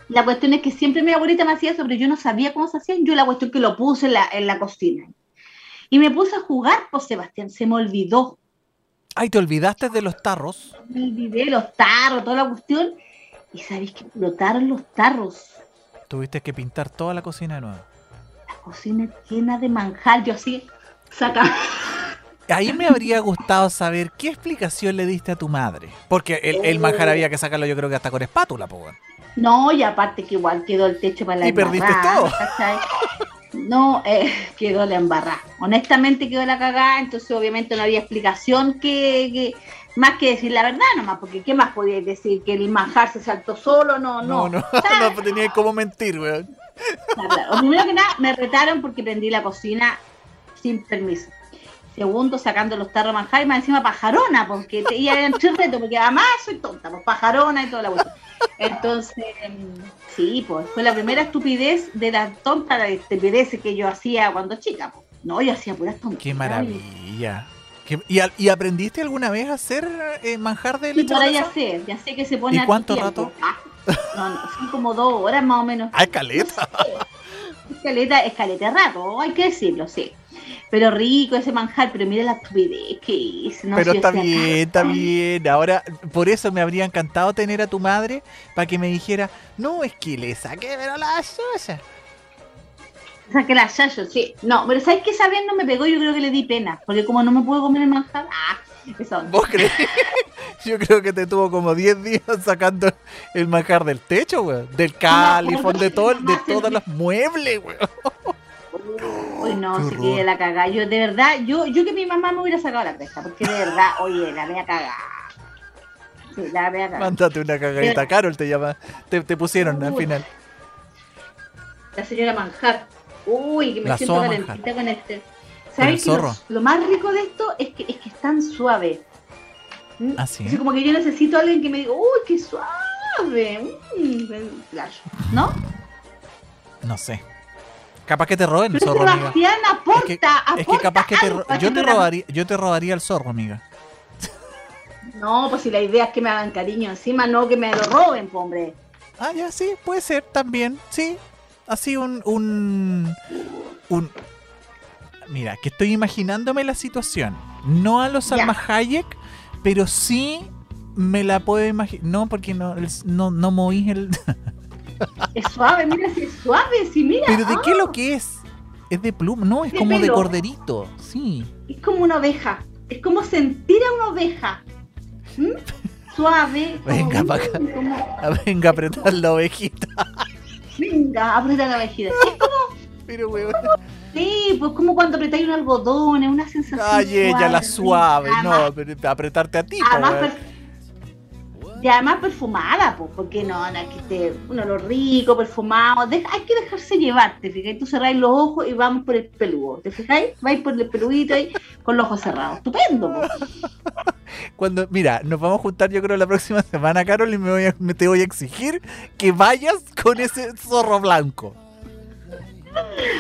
La cuestión es que siempre mi abuelita me hacía eso, pero yo no sabía cómo se hacían. Yo la cuestión que lo puse en la, en la cocina. Y me puse a jugar, pues Sebastián, se me olvidó. Ay, te olvidaste de los tarros. Me olvidé los tarros, toda la cuestión. Y sabéis que explotaron los tarros. Tuviste que pintar toda la cocina de nuevo. La cocina llena de manjar. Yo así, saca. Ahí me habría gustado saber qué explicación le diste a tu madre. Porque el, el manjar había que sacarlo, yo creo que hasta con espátula, weón. No, y aparte que igual quedó el techo para la Y perdiste todo. ¿cachai? No, eh, quedó la embarrada. Honestamente quedó la cagada, entonces obviamente no había explicación que, que- más que decir la verdad nomás, porque ¿qué más podíais decir? Que el manjar se saltó solo, no, No, no. no, no tenía cómo mentir, weón. Primero que nada, me retaron porque prendí la cocina sin permiso. Segundo, sacando los tarros de manjar y más encima pajarona, porque te, eran tres retos, porque además soy tonta, pues pajarona y toda la cuestión. Entonces, mm, sí, pues fue la primera estupidez de las tontas de estupideces que yo hacía cuando chica. pues. No, yo hacía puras tontas. Qué maravilla. ¿Qué- y, aprendiste alguna vez a hacer eh, manjar de leche ahora ya sé, ya sé que se pone ¿Y cuánto rato? Ah, no, no, son como dos horas más o menos. Ay, caleta. Escaleta, escaleta de rato, hay que decirlo, sí. Pero rico ese manjar, pero mira la estupidez que hice. No Pero está bien, está bien. Ahora, por eso me habría encantado tener a tu madre para que me dijera, no, es que le saqué, pero la suya. Saqué la chayo, sí. No, pero ¿sabes qué? Sabiendo me pegó, yo creo que le di pena. Porque como no me puedo comer el manjar, ah, eso. ¿Vos crees? Yo creo que te tuvo como 10 días sacando el manjar del techo, weón. Del califón, de, todo, de todos los muebles, weón. Uy, no, horror. quiere la cagada. Yo, de verdad, yo, yo que mi mamá me hubiera sacado la cresta, porque de verdad, oye, la voy a cagar. Sí, la voy a cagar. Mándate una cagadita, Carol te llama. Te, te pusieron al final. La señora manjar. Uy, que me La siento calentita con este. ¿Sabes que lo, más rico de esto es que es que es tan suave? ¿Mm? ¿Ah, sí? Así como que yo necesito a alguien que me diga, uy, qué suave. Mm. ¿No? No sé. Capaz que te roben el zorro, amiga. Sebastián aporta, Es que, es que capaz que te yo te robaría, yo te robaría el zorro, amiga. No, pues si la idea es que me hagan cariño encima, no que me lo roben, hombre. Ah, ya, sí, puede ser también, sí. Así un, un, un... Mira, que estoy imaginándome la situación. No a los Ya. Salma Hayek, pero sí me la puedo imaginar. No, porque no, el- no, no moví el... Es suave, mira si es suave, si mira. ¿Pero de ah, qué lo que es? ¿Es de pluma? No, es De como de pelo. corderito, sí. Es como una oveja. Es como sentir a una oveja. ¿Mm? Suave. Venga pa' acá. como- Ah, Venga, apretar la ovejita. venga, aprieta la ovejita. Es como- Pero, weón. Sí, pues como cuando apretáis un algodón, es una sensación. Ay, ella, la suave. No, apretarte a ti, Además, y además perfumada, pues, porque no, no, que esté un olor rico, perfumado. Deja- hay que dejarse llevar, ¿te fijas? Tú cerráis los ojos y vamos por el peludo, ¿te fijáis? Vais por el peludito ahí con los ojos cerrados. Estupendo, pues. Cuando, mira, nos vamos a juntar yo creo la próxima semana, Carol, y me, voy a- me te voy a exigir que vayas con ese zorro blanco.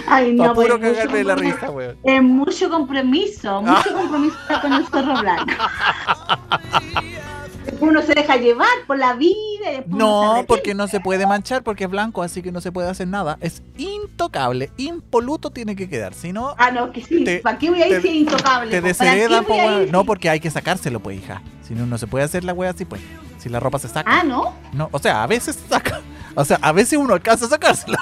Ay, no, pues, puro mucho cagarme de la risa, weón. Es mucho compromiso, mucho compromiso con el zorro blanco. uno se deja llevar por la vida. No, porque no se puede manchar porque es blanco, así que no se puede hacer nada. Es intocable, impoluto tiene que quedar. Si no, Ah, no, que sí. te- ¿Para qué voy a ir si es intocable? te No, porque hay que sacárselo, pues, hija. Si no, no se puede hacer la wea así, pues. Si la ropa se saca. Ah, ¿no? No, o sea, a veces se saca. O sea, a veces uno alcanza a sacársela.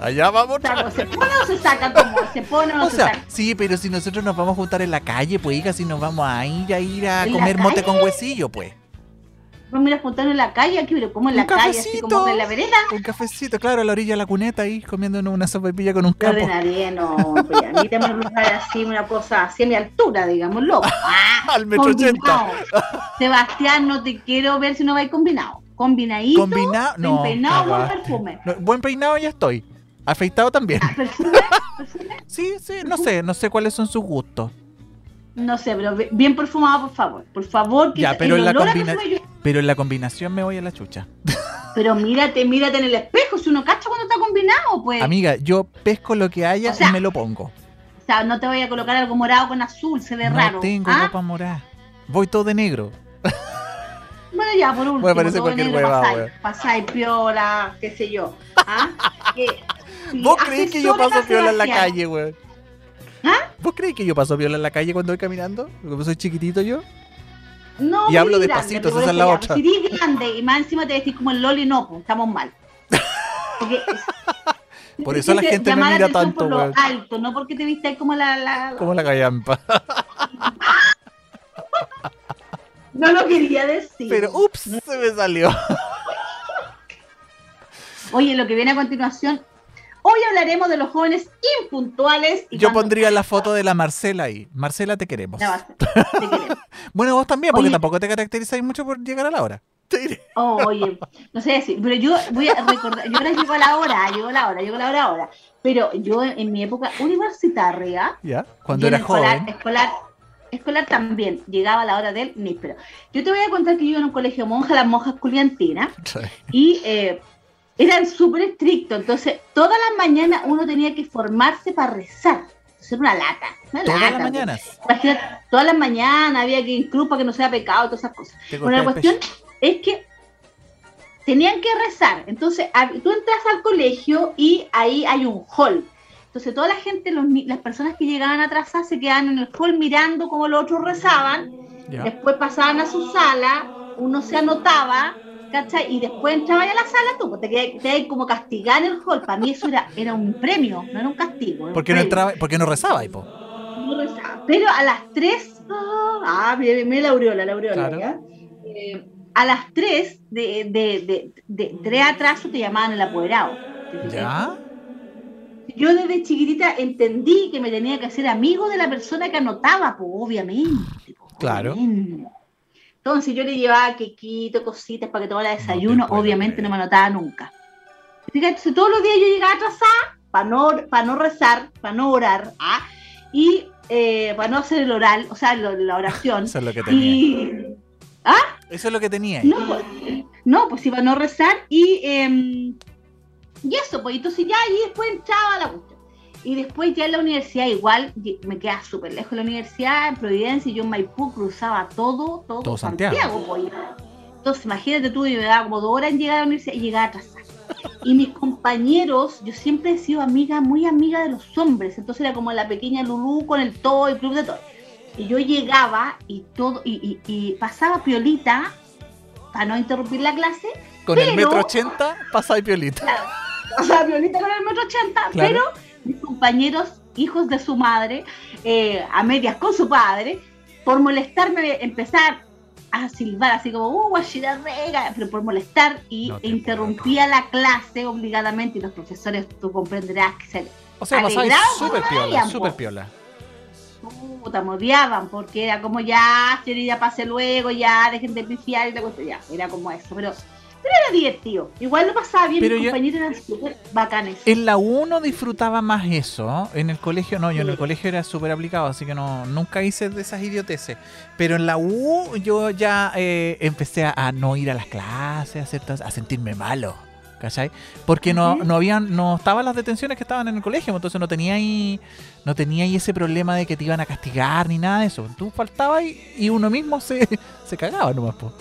Allá vamos. O ¿Se pone o se saca? como ¿Se pone o no O se sea, saca? sí, pero si nosotros nos vamos a juntar en la calle, pues hija, si nos vamos a ir a ir a ¿En la comer mote con huesillo, pues. Vamos a ir a juntarnos en la calle, aquí, pero como en Un la calle, así como en la vereda. Un cafecito, claro, a la orilla de la cuneta ahí, comiéndonos una sopapilla con un capo. ordenaría, no, pues a mí me gusta así, una cosa así a mi altura, digámoslo. Ah, Al metro ochenta. Sebastián, no te quiero ver si no vais combinado. Combinadito, Combinado, no. peinado, buen perfume. No, buen peinado ya estoy. Afeitado también. ¿Perfume? ¿Perfume? Sí, sí, no sé, no sé cuáles son sus gustos. No sé, pero bi- bien perfumado, por favor. Por favor, que Ya, pero el en la olor a combina- perfume yo- Pero en la combinación me voy a la chucha. Pero mírate, mírate en el espejo, si uno cacha cuando está combinado, pues. Amiga, yo pesco lo que haya O sea, y me lo pongo. O sea, no te voy a colocar algo morado con azul, se ve no raro. tengo ¿ah? ropa morada. Voy todo de negro. Bueno, ya, por último, Bueno, todo cualquier negro pasáis, piola, qué sé yo. ¿Ah? Que- ¿Vos crees que yo paso a piola en la calle, weón? ¿Ah? ¿Vos crees que yo paso piola en la calle cuando voy caminando? Como soy chiquitito yo. No, Y hablo despacito, esa es la otra. Si eres grande y más encima te vestís como el Loli, no, pues estamos mal. Porque, Por eso la gente me mira tanto, por lo alto, no porque te viste como la, la- la- Como la callampa. No lo quería decir. Pero ups, se me salió. Oye, lo que viene a continuación, hoy hablaremos de los jóvenes impuntuales. Y Yo pondría la foto de la Marcela ahí. Marcela, te queremos. Te. Bueno, vos también, porque Oye. tampoco te caracterizáis mucho por llegar a la hora. Te diré. Oh, oye, no sé decir, pero yo voy a recordar, yo ahora llego a la hora, llego a la hora, llego a la hora ahora. Pero yo en mi época universitaria, ¿Ya? Cuando era escolar, joven. escolar, escolar también, llegaba a la hora del níspero. Yo te voy a contar que yo iba en un colegio monja, las monjas culiantinas, y eh, eran súper estrictos. Entonces, todas las mañanas uno tenía que formarse para rezar. Era una lata. Una Todas lata, las mañanas. Imagínate, todas las mañanas había que ir cruz para que no sea pecado, todas esas cosas. Bueno, la cuestión es que tenían que rezar. Entonces, tú entras al colegio y ahí hay un hall. Entonces, toda la gente, los las personas que llegaban atrasadas se quedaban en el hall mirando cómo los otros rezaban. Después pasaban a su sala, uno se anotaba, ¿cachai? Y después entraban a la sala, tú, pues te quedabas como castigar en el hall. Para mí eso era, era un premio, no era un castigo. era un ¿Por qué no premio. entraba? ¿Por qué no rezaba, Ipo? No rezaba. Pero a las 3, ah, mira, mira la aureola, la aureola. Eh, a las 3 de, de, de, de, tres atraso te llamaban el apoderado. ¿Ya? Yo desde chiquitita entendí que me tenía que hacer amigo de la persona que anotaba, pues obviamente. Claro. obviamente. Entonces yo le llevaba quequito, cositas para que tomara desayuno, obviamente creer. no me anotaba nunca. Entonces, todos los días yo llegaba atrasada para no, para no rezar, para no orar, ¿ah? y eh, para no hacer el oral, o sea, lo- la oración. Eso es lo que tenía. y Eso es lo que tenía. no, pues, no, pues iba a no rezar y, em, y eso, pues entonces ya y después entraba la cuestión. Y después ya en la universidad igual me quedaba súper lejos de la universidad, en Providencia, y yo en Maipú cruzaba todo, todo, Todo Santiago. pues. Entonces imagínate tú, yo me daba como dos horas en llegar a la universidad y llegaba atrasada. Y mis compañeros, yo siempre he sido amiga, muy amiga de los hombres, entonces era como la pequeña Lulú con el todo, el club de todo. Y yo llegaba y todo, y, y- y pasaba piolita para no interrumpir la clase. Con el pero- metro ochenta, pasa y piolita. O sea, piolita con el metro ochenta, Claro. pero compañeros, hijos de su madre, eh, a medias con su padre, por molestarme, empezar a silbar así como, uh, guachira rega", pero por molestar y No te interrumpía la clase obligadamente y los profesores, tú comprenderás que se O sea, Alegrado, súper piola, súper piola. puta, me odiaban, porque era como ya, ya pase luego, ya, dejen de pifiar y la cuestión, ya, era como eso, pero, pero era divertido. Igual lo pasaba bien, Pero mis yo- compañeros eran súper bacanes. En la 1 disfrutaba más eso. En el colegio no, yo en el Sí. colegio era súper aplicado, así que no nunca hice de esas idioteces. Pero en la U yo ya eh, empecé a, a no ir a las clases, a, hacer a sentirme malo. ¿Cachai? Porque no, no habían, no estaban las detenciones que estaban en el colegio, entonces no tenía ahí, no tenía ahí ese problema de que te iban a castigar ni nada de eso. Tú faltabas y, y uno mismo se, se cagaba nomás, po.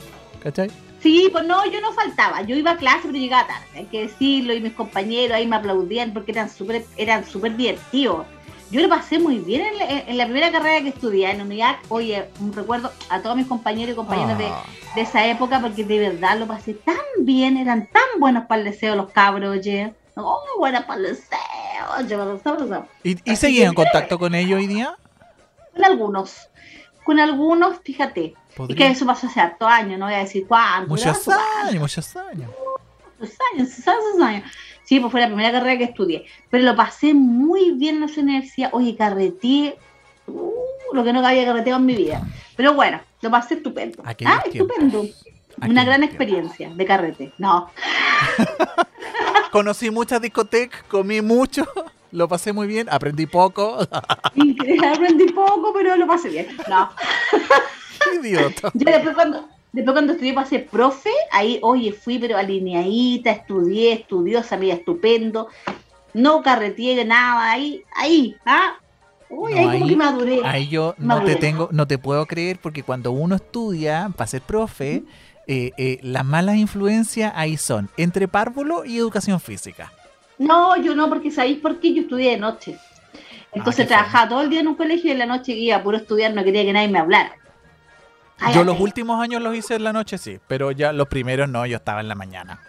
¿Cachai? Sí, pues no, yo no faltaba. Yo iba a clase, pero llegaba tarde, hay que decirlo. Y mis compañeros ahí me aplaudían porque eran súper eran súper divertidos. Yo lo pasé muy bien en la, en la primera carrera que estudié en la unidad. Oye, un recuerdo a todos mis compañeros y compañeras de, Ah, de esa época porque de verdad lo pasé tan bien, eran tan buenos para el deseo los cabros, oye. Oh, buenas para el deseo. ¿Y, y seguís en contacto con ellos hoy día? Con algunos, con algunos, fíjate. Y Podría- que eso pasó hace hartos años, no voy a decir cuánto. Muchos años, muchos años. Muchos años, esos años. Sí, pues fue la primera carrera que estudié. Pero lo pasé muy bien en esa universidad. Oye, carreteé. uh, lo que no había carreteado en mi vida. Pero bueno, lo pasé estupendo. Aquellos ah, tiempos. estupendo. Aquellos Una gran tiempos. experiencia de carrete. No, Conocí muchas discotecas, comí mucho, lo pasé muy bien, aprendí poco. aprendí poco, pero lo pasé bien. No. Idiota. Yo después cuando, después cuando estudié para ser profe, ahí, oye, fui pero alineadita, estudié, estudiosa, mira, estupendo. No carreteé nada, ahí, ahí, ¿ah? Uy, No, ahí, como ahí- que maduré. Ahí yo no te tengo, no te puedo creer porque cuando uno estudia para ser profe, eh, eh, las malas influencias ahí son entre párvulo y educación física. No, yo no, porque ¿sabéis por qué? Yo estudié de noche. Entonces qué trabajaba todo el día en un colegio y en la noche iba a puro estudiar, no quería que nadie me hablara. Ay, Yo los últimos años los hice en la noche, sí, pero ya los primeros no, yo estaba en la mañana.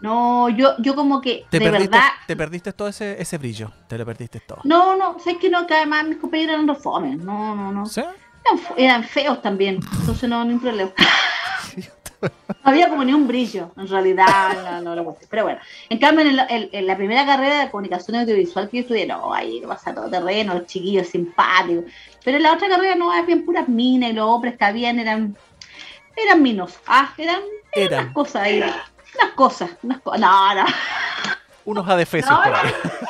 No, yo, yo como que, Te de perdiste, verdad, te perdiste todo ese, ese brillo, te lo perdiste todo. no, no, sabes que no, que además mis compañeros eran reformes, no, no, no. ¿Sí? Eran, fe- eran feos también, entonces no, ni un problema. No había como ni un brillo, en realidad, no, no lo. Pero bueno, en cambio, en, el- en- en la primera carrera de comunicación audiovisual que yo estudié, no, ahí pasa todo terreno, los chiquillos simpáticos. Pero en la otra carrera no, habían puras minas y los hombres que habían eran, eran minos. Ah, eran, eran Eran unas cosas ahí, unas cosas, unas cosas. No, no. unos adefesios No, por ahí.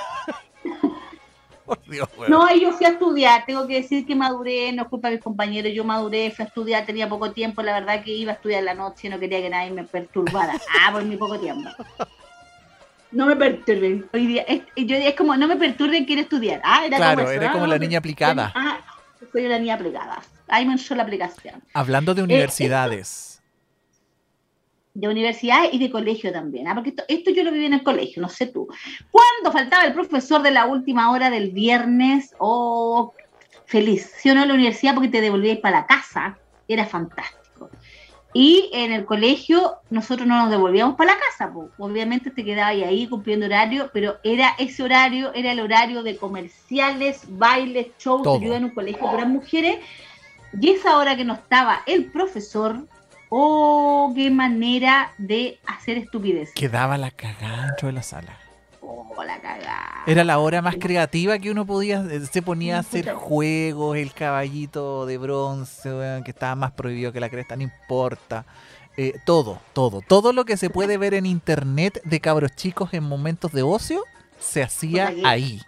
Por Dios, weón. No, yo fui a estudiar, tengo que decir que maduré, no es culpa de mis compañeros, yo maduré, fui a estudiar, tenía poco tiempo, la verdad que iba a estudiar en la noche, no quería que nadie me perturbara. Ah, por mi poco tiempo. No me perturben. Hoy día, es, yo es como, no me perturben, quiero estudiar. Ah, era Claro, como eso, eres ah, como la niña aplicada. Ah, soy una niña aplicada. Ahí me entró la aplicación. Hablando de universidades. de universidad y de colegio también, ¿ah? porque esto, esto yo lo viví en el colegio, no sé tú. Cuando faltaba el profesor de la última hora del viernes, oh, feliz, si o no la universidad porque te devolvíais para la casa, era fantástico. Y en el colegio nosotros no nos devolvíamos para la casa, po. obviamente te quedabas ahí cumpliendo horario, pero era ese horario, era el horario de comerciales, bailes, shows, Todo. yo en un colegio para mujeres, y esa hora que no estaba el profesor, oh, qué manera de hacer estupidez. Quedaba la cagada dentro de la sala. Oh, la cagada. Era la hora más creativa que uno podía, eh, se ponía a hacer Puta. juegos, el caballito de bronce, weón, que estaba más prohibido que la cresta, no importa. Eh, todo, todo, todo lo que se puede ver en internet de cabros chicos en momentos de ocio, se hacía ahí.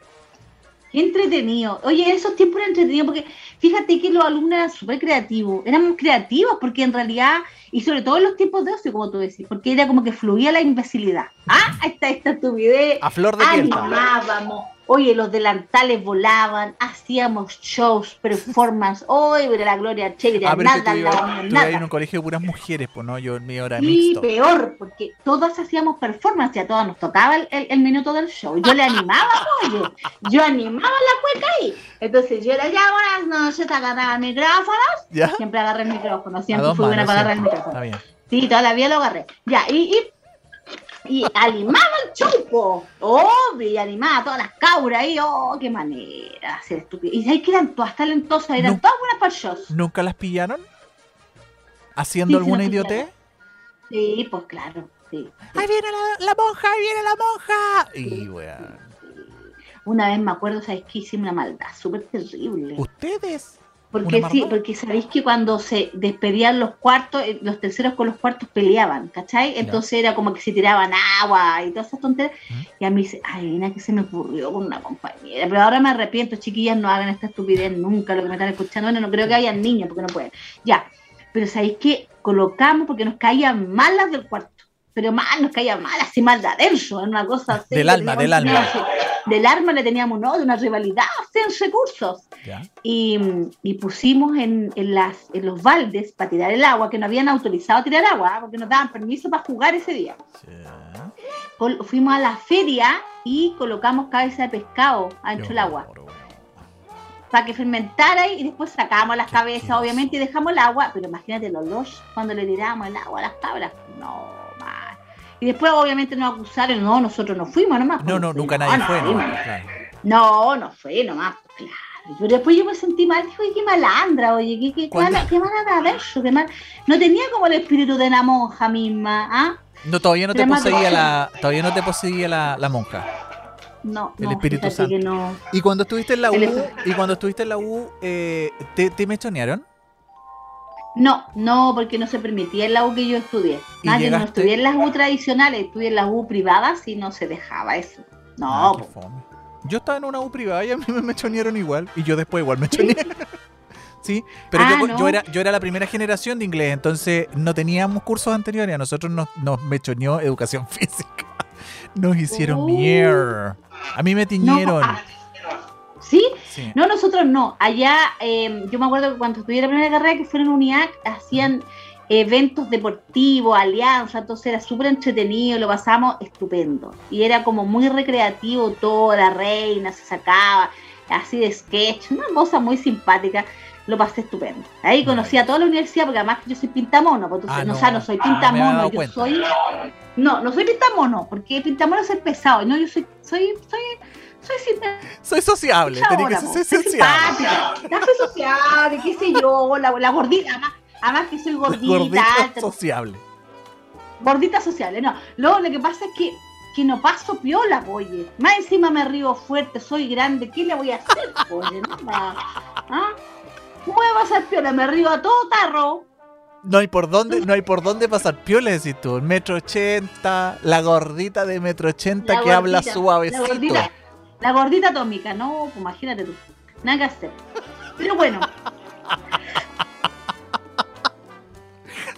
Entretenido. Oye, esos tiempos eran entretenidos porque fíjate que los alumnos eran súper creativos. Éramos creativos porque en realidad, y sobre todo en los tiempos de ocio, como tú decís, porque era como que fluía la imbecilidad. Ah, está esta estupidez. A flor de piel. Animábamos. Oye, los delantales volaban, hacíamos shows, performance. Oye, pero la Gloria Chévere, Ah, nada, nada, nada. en un colegio de puras mujeres, pues no, yo en mi hora Y peor, porque todas hacíamos performance, y a todas nos tocaba el, el- el minuto del show. Yo le animaba, oye, yo animaba la cueca ahí. Entonces yo era ya buenas noches, te agarraba el micrófono, ¿Ya? siempre agarré el micrófono, siempre fui buena para agarrar el micrófono. Está bien. Sí, todavía lo agarré. Ya, y, y, y animaba el chupo, obvio, y animaba a todas las cabras ahí, oh, qué manera hacer estúpido. Y ahí que eran todas talentosas, eran todas buenas para shows. ¿Nunca las pillaron? ¿Haciendo Sí, alguna idiotez? Sí, pues claro, sí. sí. ¡Ahí viene la, la monja! ¡Ahí viene la monja! Y, weón. Una vez me acuerdo, ¿sabes qué? Hice una maldad súper terrible. ¿Ustedes? Porque ¿Una sí, porque sabéis que cuando se despedían los cuartos, eh, los terceros con los cuartos peleaban, ¿cachai? Entonces era como que se tiraban agua y todas esas tonterías. ¿Mm? Y a mí, se- ay, nada que se me ocurrió con una compañera. Pero ahora me arrepiento, chiquillas, no hagan esta estupidez nunca, lo que me están escuchando. Bueno, no creo que hayan niños porque no pueden. Ya, pero sabéis que colocamos porque nos caían mal las del cuarto. Pero mal, nos caían mal, así mal de adentro, era una cosa así. Del alma, del alma. Del alma le teníamos, ¿no? De una rivalidad, sin recursos. Ya. y, y pusimos en, en las, en los baldes para tirar el agua, que no habían autorizado tirar agua, ¿ah? porque nos daban permiso para jugar ese día. Fuimos a la feria y colocamos cabeza de pescado adentro del agua para que fermentara y después sacábamos las cabezas, obviamente, y dejamos el agua, pero imagínate el olor cuando le tirábamos el agua a las cabras. No. Y después, obviamente, nos acusaron, no, nosotros no fuimos nomás. No, no, pues, nunca no, nadie no fue, ¿no? Claro. No, no fue nomás, claro. Pero después yo me sentí mal, dije, oye, qué malandra, oye, qué, qué, mala, qué mala qué mal. No tenía como el espíritu de la monja misma, ¿ah? No, todavía no te poseía la, todavía no te poseía la, la monja. No, El no, Espíritu Santo. que no. Y cuando estuviste en la U, El y cuando estuviste en la U, eh, ¿te, te mechonearon? No, no, porque no se permitía en la U que yo estudié. ¿Y Nadie no estudié en las U tradicionales, estudié en las U privadas y no se dejaba eso. No, Ah, fome. Yo estaba en una U privada y a mí me mechonearon igual. Y yo después igual me mechoneé. sí, pero Ah, yo, no. yo, era, yo era la primera generación de inglés, entonces no teníamos cursos anteriores. A nosotros nos, nos mechoneó educación física. Nos hicieron Uh. mierda. A mí me no, tiñeron. ah, ¿Sí? Sí. No, nosotros no. Allá, eh, yo me acuerdo que cuando estudié la primera carrera, que fueron en UNIAC, hacían eventos deportivos, alianzas, entonces era súper entretenido, lo pasamos estupendo. Y era como muy recreativo todo, la reina se sacaba, así de sketch, una cosa muy simpática. Lo pasé estupendo. Ahí conocí a toda la universidad, porque además que yo soy pintamono, entonces, Ah, no, o sea, no soy Ah, pintamono, yo soy... No, no soy pintamono, porque pintamono es ser pesado, no, yo soy, soy, soy, soy simple- Soy sociable, tenía que ser soy sociable. simpática, ya soy sociable, qué sé yo, la, la gordita, además, además que soy gordita, Gordita alta, sociable. gordita sociable, no. Luego lo que pasa es que, que no paso piola, oye. Más encima me río fuerte, soy grande, ¿qué le voy a hacer, oye? Nada. ¿Ah? ¿Cómo voy a pasar piola? Me río a todo tarro. No hay por dónde, no hay por dónde pasar piola, decís tú. Metro ochenta, la gordita de metro ochenta que habla suavecito. La gordita, la gordita atómica, no, pues imagínate tú. Nada que hacer. Pero bueno,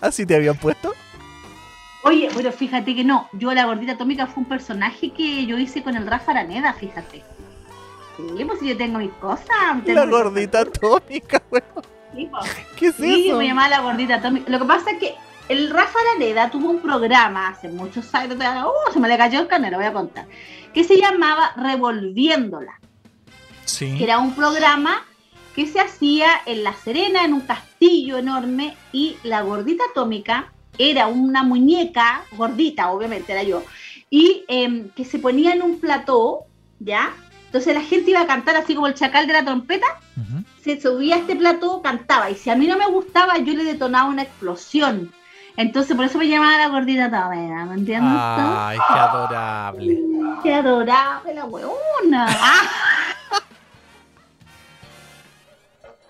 Así te habían puesto. Oye, pero fíjate que no, yo la gordita atómica fue un personaje que yo hice con el Rafa Araneda, fíjate. Sí, pues si yo tengo mis cosas. tengo La gordita atómica, weón. Sí, pues. ¿Qué es Sí, eso? me llamaba la gordita atómica. Lo que pasa es que el Rafa Araneda tuvo un programa hace muchos años, uh, se me le cayó el carnet, lo voy a contar, que se llamaba Revolviéndola. Sí. que era un programa que se hacía en La Serena, en un castillo enorme, y la gordita atómica era una muñeca, gordita, obviamente era yo, y em, que se ponía en un plató, ¿ya? Entonces la gente iba a cantar así como el chacal de la trompeta, se subía a este plató, cantaba, y si a mí no me gustaba, yo le detonaba una explosión. Entonces por eso me llamaba la gordita atómica, ¿me entiendes? Ay, qué adorable. Qué adorable la. Ah.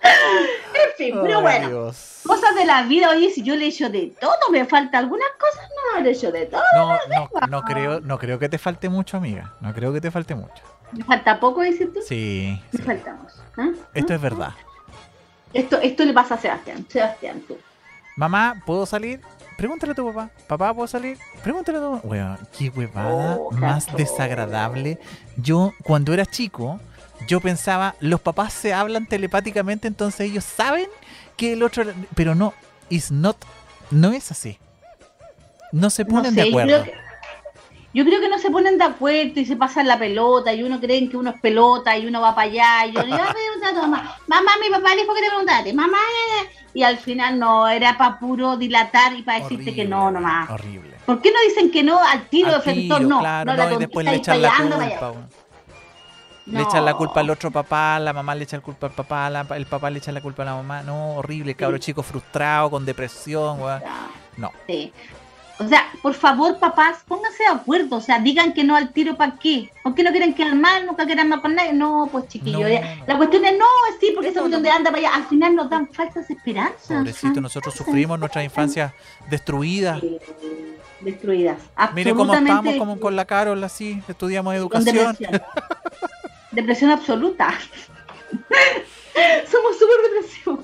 en fin, pero bueno, Dios. cosas de la vida, oye, si yo le echo de todo, me falta algunas cosas, no, le echo de todo. No, no, no creo, no creo que te falte mucho, amiga. No creo que te falte mucho. Me falta poco, decir tú. Sí, Me sí. faltamos. ¿ah? Esto es verdad. Esto, esto le pasa a Sebastián. Sebastián, tú. Mamá, ¿puedo salir? Pregúntale a tu papá. Papá, ¿puedo salir? Pregúntale a tu mamá. Weón, qué huevada Oh, más desagradable. Yo, cuando era chico, yo pensaba, los papás se hablan telepáticamente, entonces ellos saben que el otro... Pero no, is not, no es así. No se No ponen sé, de acuerdo. Yo creo que no se ponen de acuerdo y se pasan la pelota y uno cree que uno es pelota y uno va para allá y yo le digo, "Ah, pregunta a tu mamá, mamá, mi papá le dijo que te preguntaste, mamá, eh", y al final no, era para puro dilatar y para decirte que no nomás. Horrible. ¿Por qué no dicen que no al tiro efector? tiro, No, claro, no, la no, y después le echan la culpa. weón. Le echan la No. culpa al otro papá, la mamá le echa la culpa al papá, la- el papá le echa la culpa a la mamá. No, horrible, cabro chico frustrado, con depresión, weón. No. Sí. O sea, por favor, papás, pónganse de acuerdo. O sea, digan que no al tiro, ¿para qué? ¿Por qué no quieren quedar mal? ¿Nunca quieren mal con nadie? No, pues chiquillo. No, ya. no. La cuestión es no, sí, porque esa No, cuestión no. de anda para allá, al final nos dan falsas esperanzas. Pobrecito, nosotros sufrimos nuestra infancia destruida. sí, Destruidas. Mire cómo estamos como con la Carol, así, estudiamos con educación. depresión. depresión absoluta. Somos súper depresivos.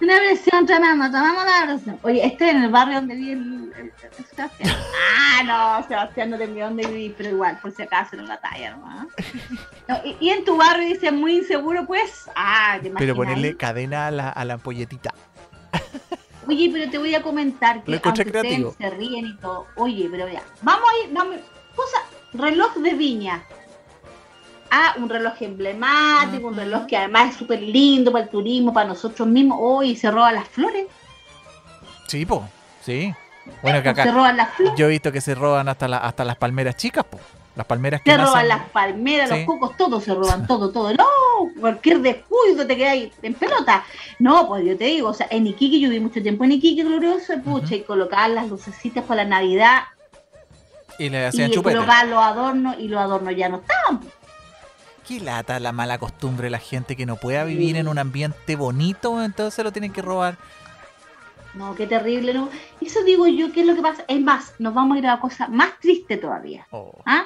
Una depresión tremenda, tomamos la depresión. Oye, este es en el barrio donde vive el, Sebastián. Ah, no, Sebastián no te envió dónde vivir, pero igual, por si acaso era una talla nomás. No, y, y en tu barrio dice muy inseguro, pues. Ah, te Pero ponerle cadena a la, a la ampolletita. Oye, pero te voy a comentar que aunque ustedes se ríen y todo. Oye, pero ya. Vamos a ir, vamos. Cosa, reloj de viña. Ah, un reloj emblemático, un reloj que además es súper lindo para el turismo, para nosotros mismos. Hoy se roban las flores. Sí, po. Sí. Bueno, que Se acá roban las flores. yo he visto que se roban hasta, la, hasta las palmeras chicas, po. Las palmeras que Se roban las palmeras, Sí. los cocos, todo se roban, todo, todo. No, cualquier descuido te queda ahí en pelota. No, pues yo te digo, o sea, en Iquique, yo viví mucho tiempo en Iquique, glorioso, y pucha, y colocar las lucecitas para la Navidad Y le y hacían chupete. colocar los adornos, y los adornos ya no estaban. Qué lata la mala costumbre de la gente que no pueda vivir en un ambiente bonito, entonces lo tienen que robar. No, qué terrible, ¿no? Eso digo yo, ¿qué es lo que pasa? Es más, nos vamos a ir a la cosa más triste todavía. Oh. ¿Ah?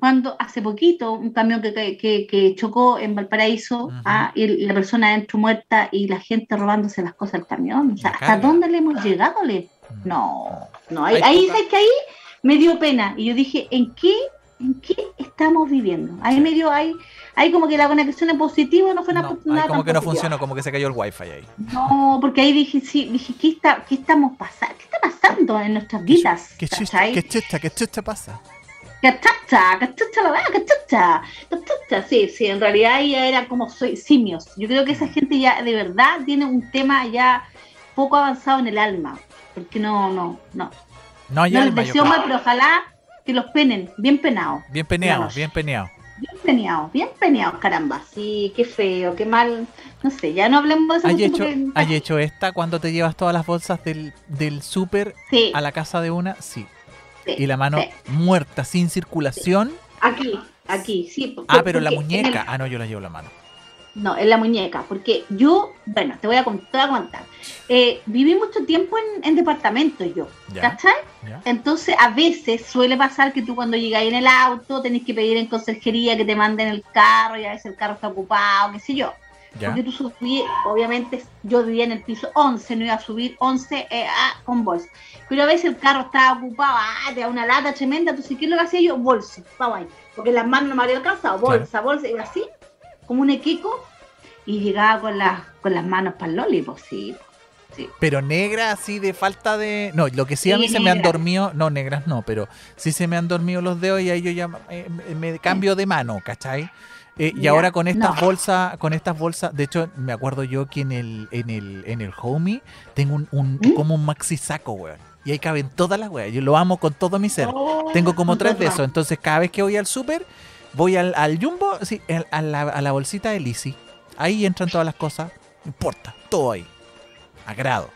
Cuando hace poquito un camión que, que, que chocó en Valparaíso. ¿ah? y la persona adentro muerta y la gente robándose las cosas del camión. O sea, ¿hasta dónde le hemos llegado? Le? Mm. No, no, ahí, ahí, poca- ¿sabes que ahí me dio pena. Y yo dije, ¿en qué, en qué estamos viviendo? Ahí Sí. me dio, ahí, ahí como que la conexión es positiva, no fue No, nada, como tan que no positiva. funcionó, como que se cayó el wifi ahí. No, porque ahí dije, sí, dije, ¿qué, está, qué estamos pasando? ¿Qué está pasando en nuestras vidas? ¿Qué ¿Cachai? qué chiste, qué chiste pasa? Que chucha, que chucha la verdad, que chucha, que chucha. Sí, sí, en realidad ya eran como soy, simios. Yo creo que esa gente ya de verdad tiene un tema ya poco avanzado en el alma. Porque no, no, no. No hay No les deseo mal, pero ojalá que los penen, bien penados. Bien peneado, Digamos. bien peneado. Bien peneados, bien peneados, caramba. Sí, qué feo, qué mal. No sé, ya no hablemos de eso. ¿Hay mucho hecho, porque- ¿Hay hecho esta cuando te llevas todas las bolsas del, del súper Sí, a la casa de una? Sí. sí, Y la mano sí. muerta, sin circulación. Aquí, aquí, sí. porque- Ah, pero la el- muñeca. Ah, no, yo la llevo la mano. No, en la muñeca, porque yo, bueno, te voy a, con- te voy a contar. Eh, viví mucho tiempo en, en departamento yo. ¿cachai? Entonces, a veces suele pasar que tú cuando llegáis en el auto tenés que pedir en conserjería que te manden el carro y a veces el carro está ocupado, qué sé yo. ¿Ya? Porque tú subí, obviamente yo vivía en el piso 11, no iba a subir 11 eh, ah, con bolsa. Pero a veces el carro estaba ocupado, ah, te da una lata tremenda, entonces ¿qué es lo que hacía yo? Bolsa, vamos ahí. Porque las manos no me había alcanzado, bolsa, bolsa, y así, como un equico, y llegaba con las, con las manos para el loli, pues sí. sí. Pero negra así de falta de... No, lo que sí a Sí, mí se me han dormido... No, negras no, pero sí se me han dormido los dedos y ahí yo ya eh, me cambio de mano, ¿cachai? Eh, y ahora con estas no. bolsas, con estas bolsas, de hecho me acuerdo yo que en el, en el, en el homie tengo un, un- ¿Mm? como un maxi saco, weón. Y ahí caben todas las weas. Yo lo amo con todo mi ser. Oh, Tengo como tres de esos. Entonces cada vez que voy al súper, voy al, al jumbo, sí, al- a, la, a la bolsita de Lizzy. Ahí entran todas las cosas. No importa, todo ahí. Agrado.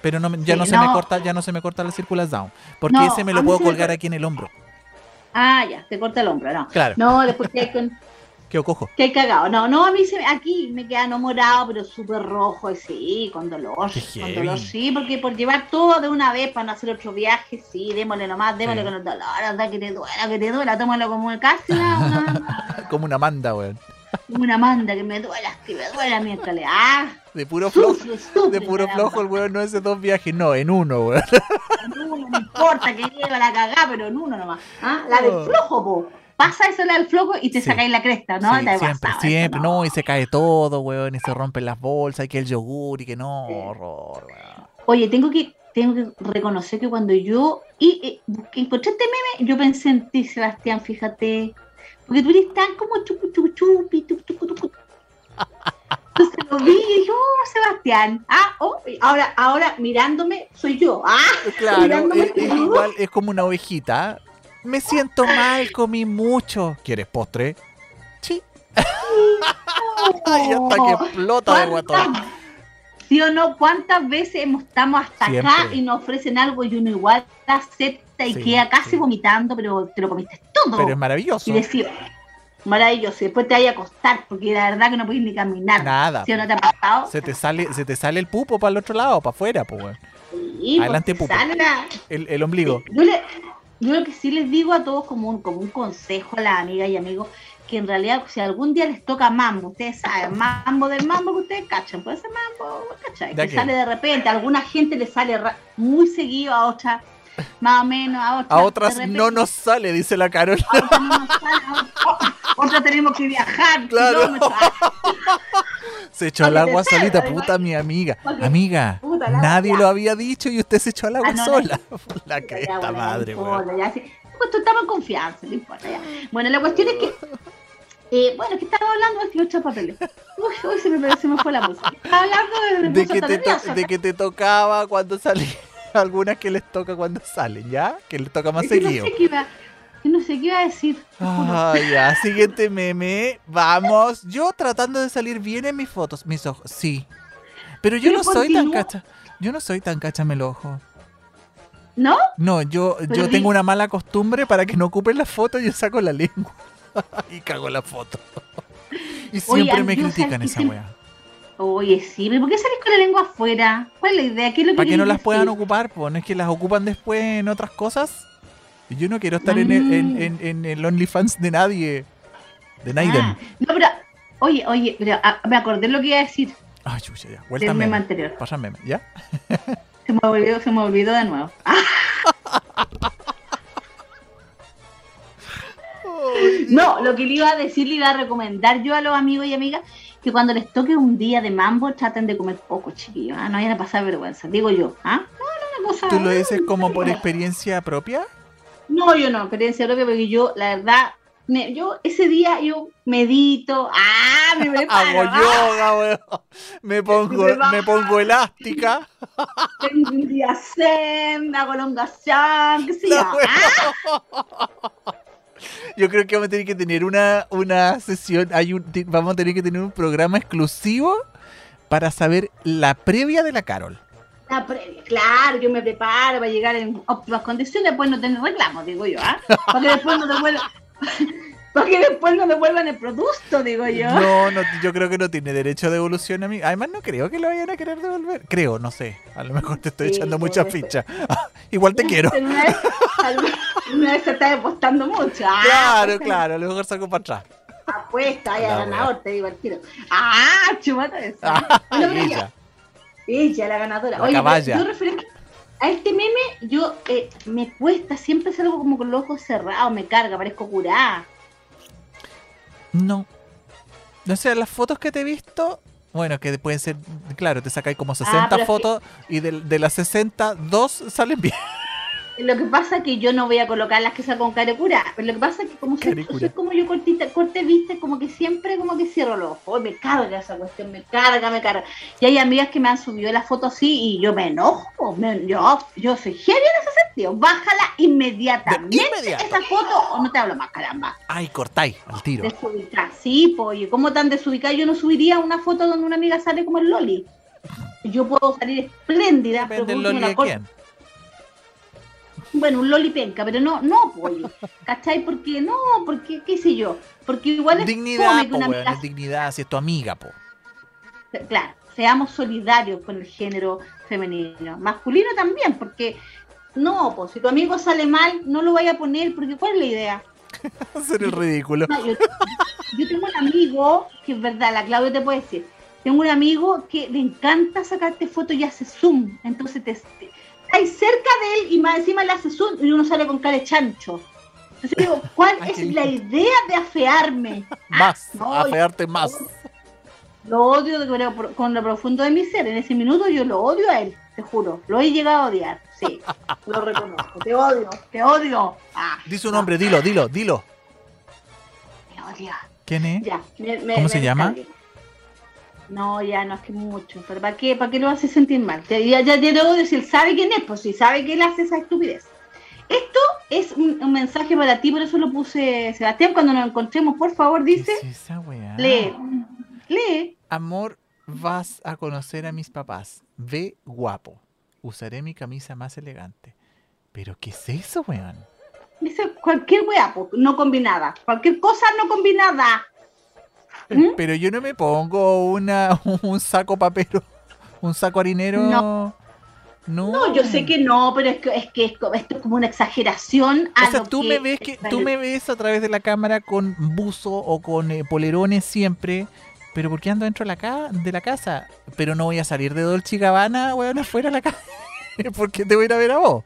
Pero no, ya Sí, no se me corta, ya no se me corta la circulación. Porque No, ese me lo puedo me colgar aquí en el hombro. Ah, ya, te corta el hombro, no. Claro, No, después que hay con... quedo cojo. Que hay cagado. No, no, a mí se, aquí me queda no morado, pero súper rojo, sí, con dolor. Qué Con dolor, sí, porque por llevar todo de una vez para no hacer otro viaje, sí, démosle nomás, démosle Sí. con el dolor, anda que te duela, que te duela, tómalo como una, una, Como una manda, weón. como una manda, que me duela, que me duela mientras le. Ah, De puro flojo. De puro flojo el weón no es de dos viajes, no, en uno, weón. En uno, no importa que lleva la cagada, pero en uno nomás. ¿Ah? La del flojo, po. Pasa eso la del flojo y te Sí. sacáis la cresta, ¿no? Sí, Te siempre, eso, siempre, no. y se cae todo, weón, y se rompen las bolsas, y que el yogur, y que no, Sí. horror, weón. Oye, tengo que, tengo que reconocer que cuando yo y, busqué- encontré este meme, yo pensé en ti, Sebastián, fíjate. Porque tú eres tan como chupu chupu chupi, tucu, tucu, tucu. Entonces lo vi y dije, oh, Sebastián. Ah, oh, y ahora, ahora mirándome, soy yo. Ah, Claro, Mirándome es, es igual, es como una ovejita. Me siento mal, comí mucho. ¿Quieres postre? Sí. Ay, hasta que explota de guatón. ¿Cuántas- ¿Sí o no? ¿Cuántas veces hemos- estamos hasta acá y nos ofrecen algo y uno igual acepta y Sí, queda casi sí. vomitando, pero te lo comiste todo? Pero es maravilloso. y decir, maravilloso, y después te vaya a acostar, porque la verdad que no puedes ni caminar. Nada. ¿Sí o no te ha pasado? Se te sale, se te sale el pupo para el otro lado, para afuera, pues, Adelante, te pupo. sale la- el, el ombligo. Yo le, yo lo que sí les digo a todos como un, como un consejo a las amigas y amigos, que en realidad si algún día les toca mambo, ustedes saben, mambo del mambo que ustedes cachan, puede ser mambo, ¿cachai? ¿De Que sale de repente, a alguna gente le sale muy seguido, a otra más o menos, a otras A otras no nos sale, dice la Carol. a otras no nos sale, a otras- otras tenemos que viajar Claro. Se echó al que agua solita, puta mi amiga. Que- Amiga, nadie lo había dicho y usted se echó al agua Ah, sola. La cresta bueno, madre. Pues tú en confianza, no importa. Ya. Bueno, la cuestión es que, eh, bueno, que estaba hablando de los ocho papeles. Uy, uy, se me, se me fue la música. Estaba hablando de, de, que, te nerviosa. de que te tocaba cuando salía. Algunas que les toca cuando salen, ¿ya? Que les toca más Es que no seguido. sé que no sé qué iba a decir. Ah, ya, siguiente meme. Vamos. Yo tratando de salir bien en mis fotos, mis ojos. Sí. Pero yo Pero no soy tan cacha. Yo no soy tan cáchame el ojo. ¿No? No, yo, Pero yo tengo una mala costumbre para que no ocupen la foto, yo saco la lengua y cago la foto. Y siempre Oye, me yo, ¿sabes critican esa weá. Oye, sí, pero ¿por qué salís con la lengua afuera? ¿Cuál es la idea? ¿Qué es lo que Para que no las puedan ocupar, pues no es que las ocupan después en otras cosas. Yo no quiero estar en, el, en, en, en el OnlyFans de nadie. De Naiden. Ah, no, pero, oye, oye, pero ah, me acordé lo que iba a decir Ay, chucha, ya. del meme meme. anterior. Pasa meme, ¿ya? Se me olvidó, se me olvidó de nuevo. Ah, No, lo que le iba a decir, le iba a recomendar yo a los amigos y amigas que cuando les toque un día de mambo traten de comer poco, chiquillos. ¿ah? No vayan a pasar vergüenza, digo yo. ¿ah? No, no, una cosa. ¿Tú lo dices como por experiencia propia? No, yo no, experiencia propia, porque yo, la verdad, me- yo ese día yo medito, ah, me preparo, Hago ah, yoga, weón. Me pongo, Me me pongo elástica. tengo un día zen, hago longación, qué sé yo. Ah, Yo creo que vamos a tener que tener una, una sesión, hay un, vamos a tener que tener un programa exclusivo para saber la previa de la Carol. La previa, claro, yo me preparo para llegar en óptimas condiciones, después no tener reclamos, digo yo, ¿ah? Para que después no devuelvan, para que después no devuelvan el producto, digo yo. No, no, yo creo que no tiene derecho de devolución a mí. Además, no creo que lo vayan a querer devolver. Creo, no sé. A lo mejor te estoy Sí, echando pues, mucha después. ficha. Igual te quiero. Una vez, una vez se está apostando mucho. Ah, Claro, pues, claro. A lo mejor saco para atrás. Apuesta, ahí La a wea. ganador, te digo al tiro. Ah, chumata eso. Ah, Bueno, pero ya. Ella. La ganadora. La Oye, caballa. yo referente a este meme, yo eh, me cuesta, siempre salgo como con los ojos cerrados, me carga, parezco curada. No. No sé, las fotos que te he visto. Bueno, que pueden ser, claro, te sacáis como 60 Ah, que- fotos y de, de las 60, dos salen bien. Lo que pasa es que yo no voy a colocar las que saco con cara cura, pero lo que pasa es que como soy, Caricura. soy como yo cortita, corte viste, como que siempre como que cierro los ojos, me carga esa cuestión, me carga, me carga. Y hay amigas que me han subido la foto así y yo me enojo, me- yo, yo soy heavy en ese sentido, bájala inmediatamente esa foto o no te hablo más, caramba. Ay, cortáis al tiro. Desubicar, sí, pues, ¿cómo tan desubicada? Yo no subiría una foto donde una amiga sale como el Loli. Yo puedo salir espléndida, pero Depende del loli de quién. Bueno, un loli penca, pero no, no, pollo. ¿Cachai? Porque no, porque, qué sé yo. Porque igual es Dignidad, po, una weón, es dignidad, si es tu amiga, po. Claro, seamos solidarios con el género femenino. Masculino también, porque no, pues si tu amigo sale mal, no lo vaya a poner, porque ¿cuál es la idea? Hacer el ridículo. No, yo, yo tengo un amigo, que es verdad, la Claudia te puede decir, tengo un amigo que le encanta sacarte fotos y hace zoom, entonces te, te- estáis cerca de él y más encima le hace zoom y uno sale con cara de chancho. Entonces digo, ¿cuál es la idea de afearme? Más, no, afearte más. Lo odio de- con lo- profundo de mi ser, en ese minuto yo lo odio a él, te juro, lo he llegado a odiar, sí, lo reconozco, te odio, te odio. Ah, Di su nombre, dilo, dilo, dilo. te odio. ¿Quién es? Ya, me- me- ¿Cómo me se llama? No, ya no es que mucho. ¿Pero para qué? ¿Para qué lo hace sentir mal? Ya, ya, ya decir, ¿sabe quién es? Pues si sabe que él hace esa estupidez. Esto es un, un mensaje para ti, por eso lo puse Sebastián. Cuando nos encontremos, por favor, ¿Qué dice, es esa weá? lee, lee. Amor, vas a conocer a mis papás. Ve guapo. Usaré mi camisa más elegante. ¿Pero qué es eso, weón? Dice cualquier weá, pues, no combinada. Cualquier cosa no combinada. ¿Mm? Pero yo no me pongo una, un saco papero, un saco harinero. No. No, No, yo sé que no, pero es que, es que esto es como una exageración a O sea, lo tú que me ves que tú me ves a través de la cámara con buzo o con eh, polerones siempre. Pero ¿por qué ando dentro de la, ca- de la casa? Pero no voy a salir de Dolce Gabbana, weón, afuera de la casa. porque te voy a ir a ver a vos.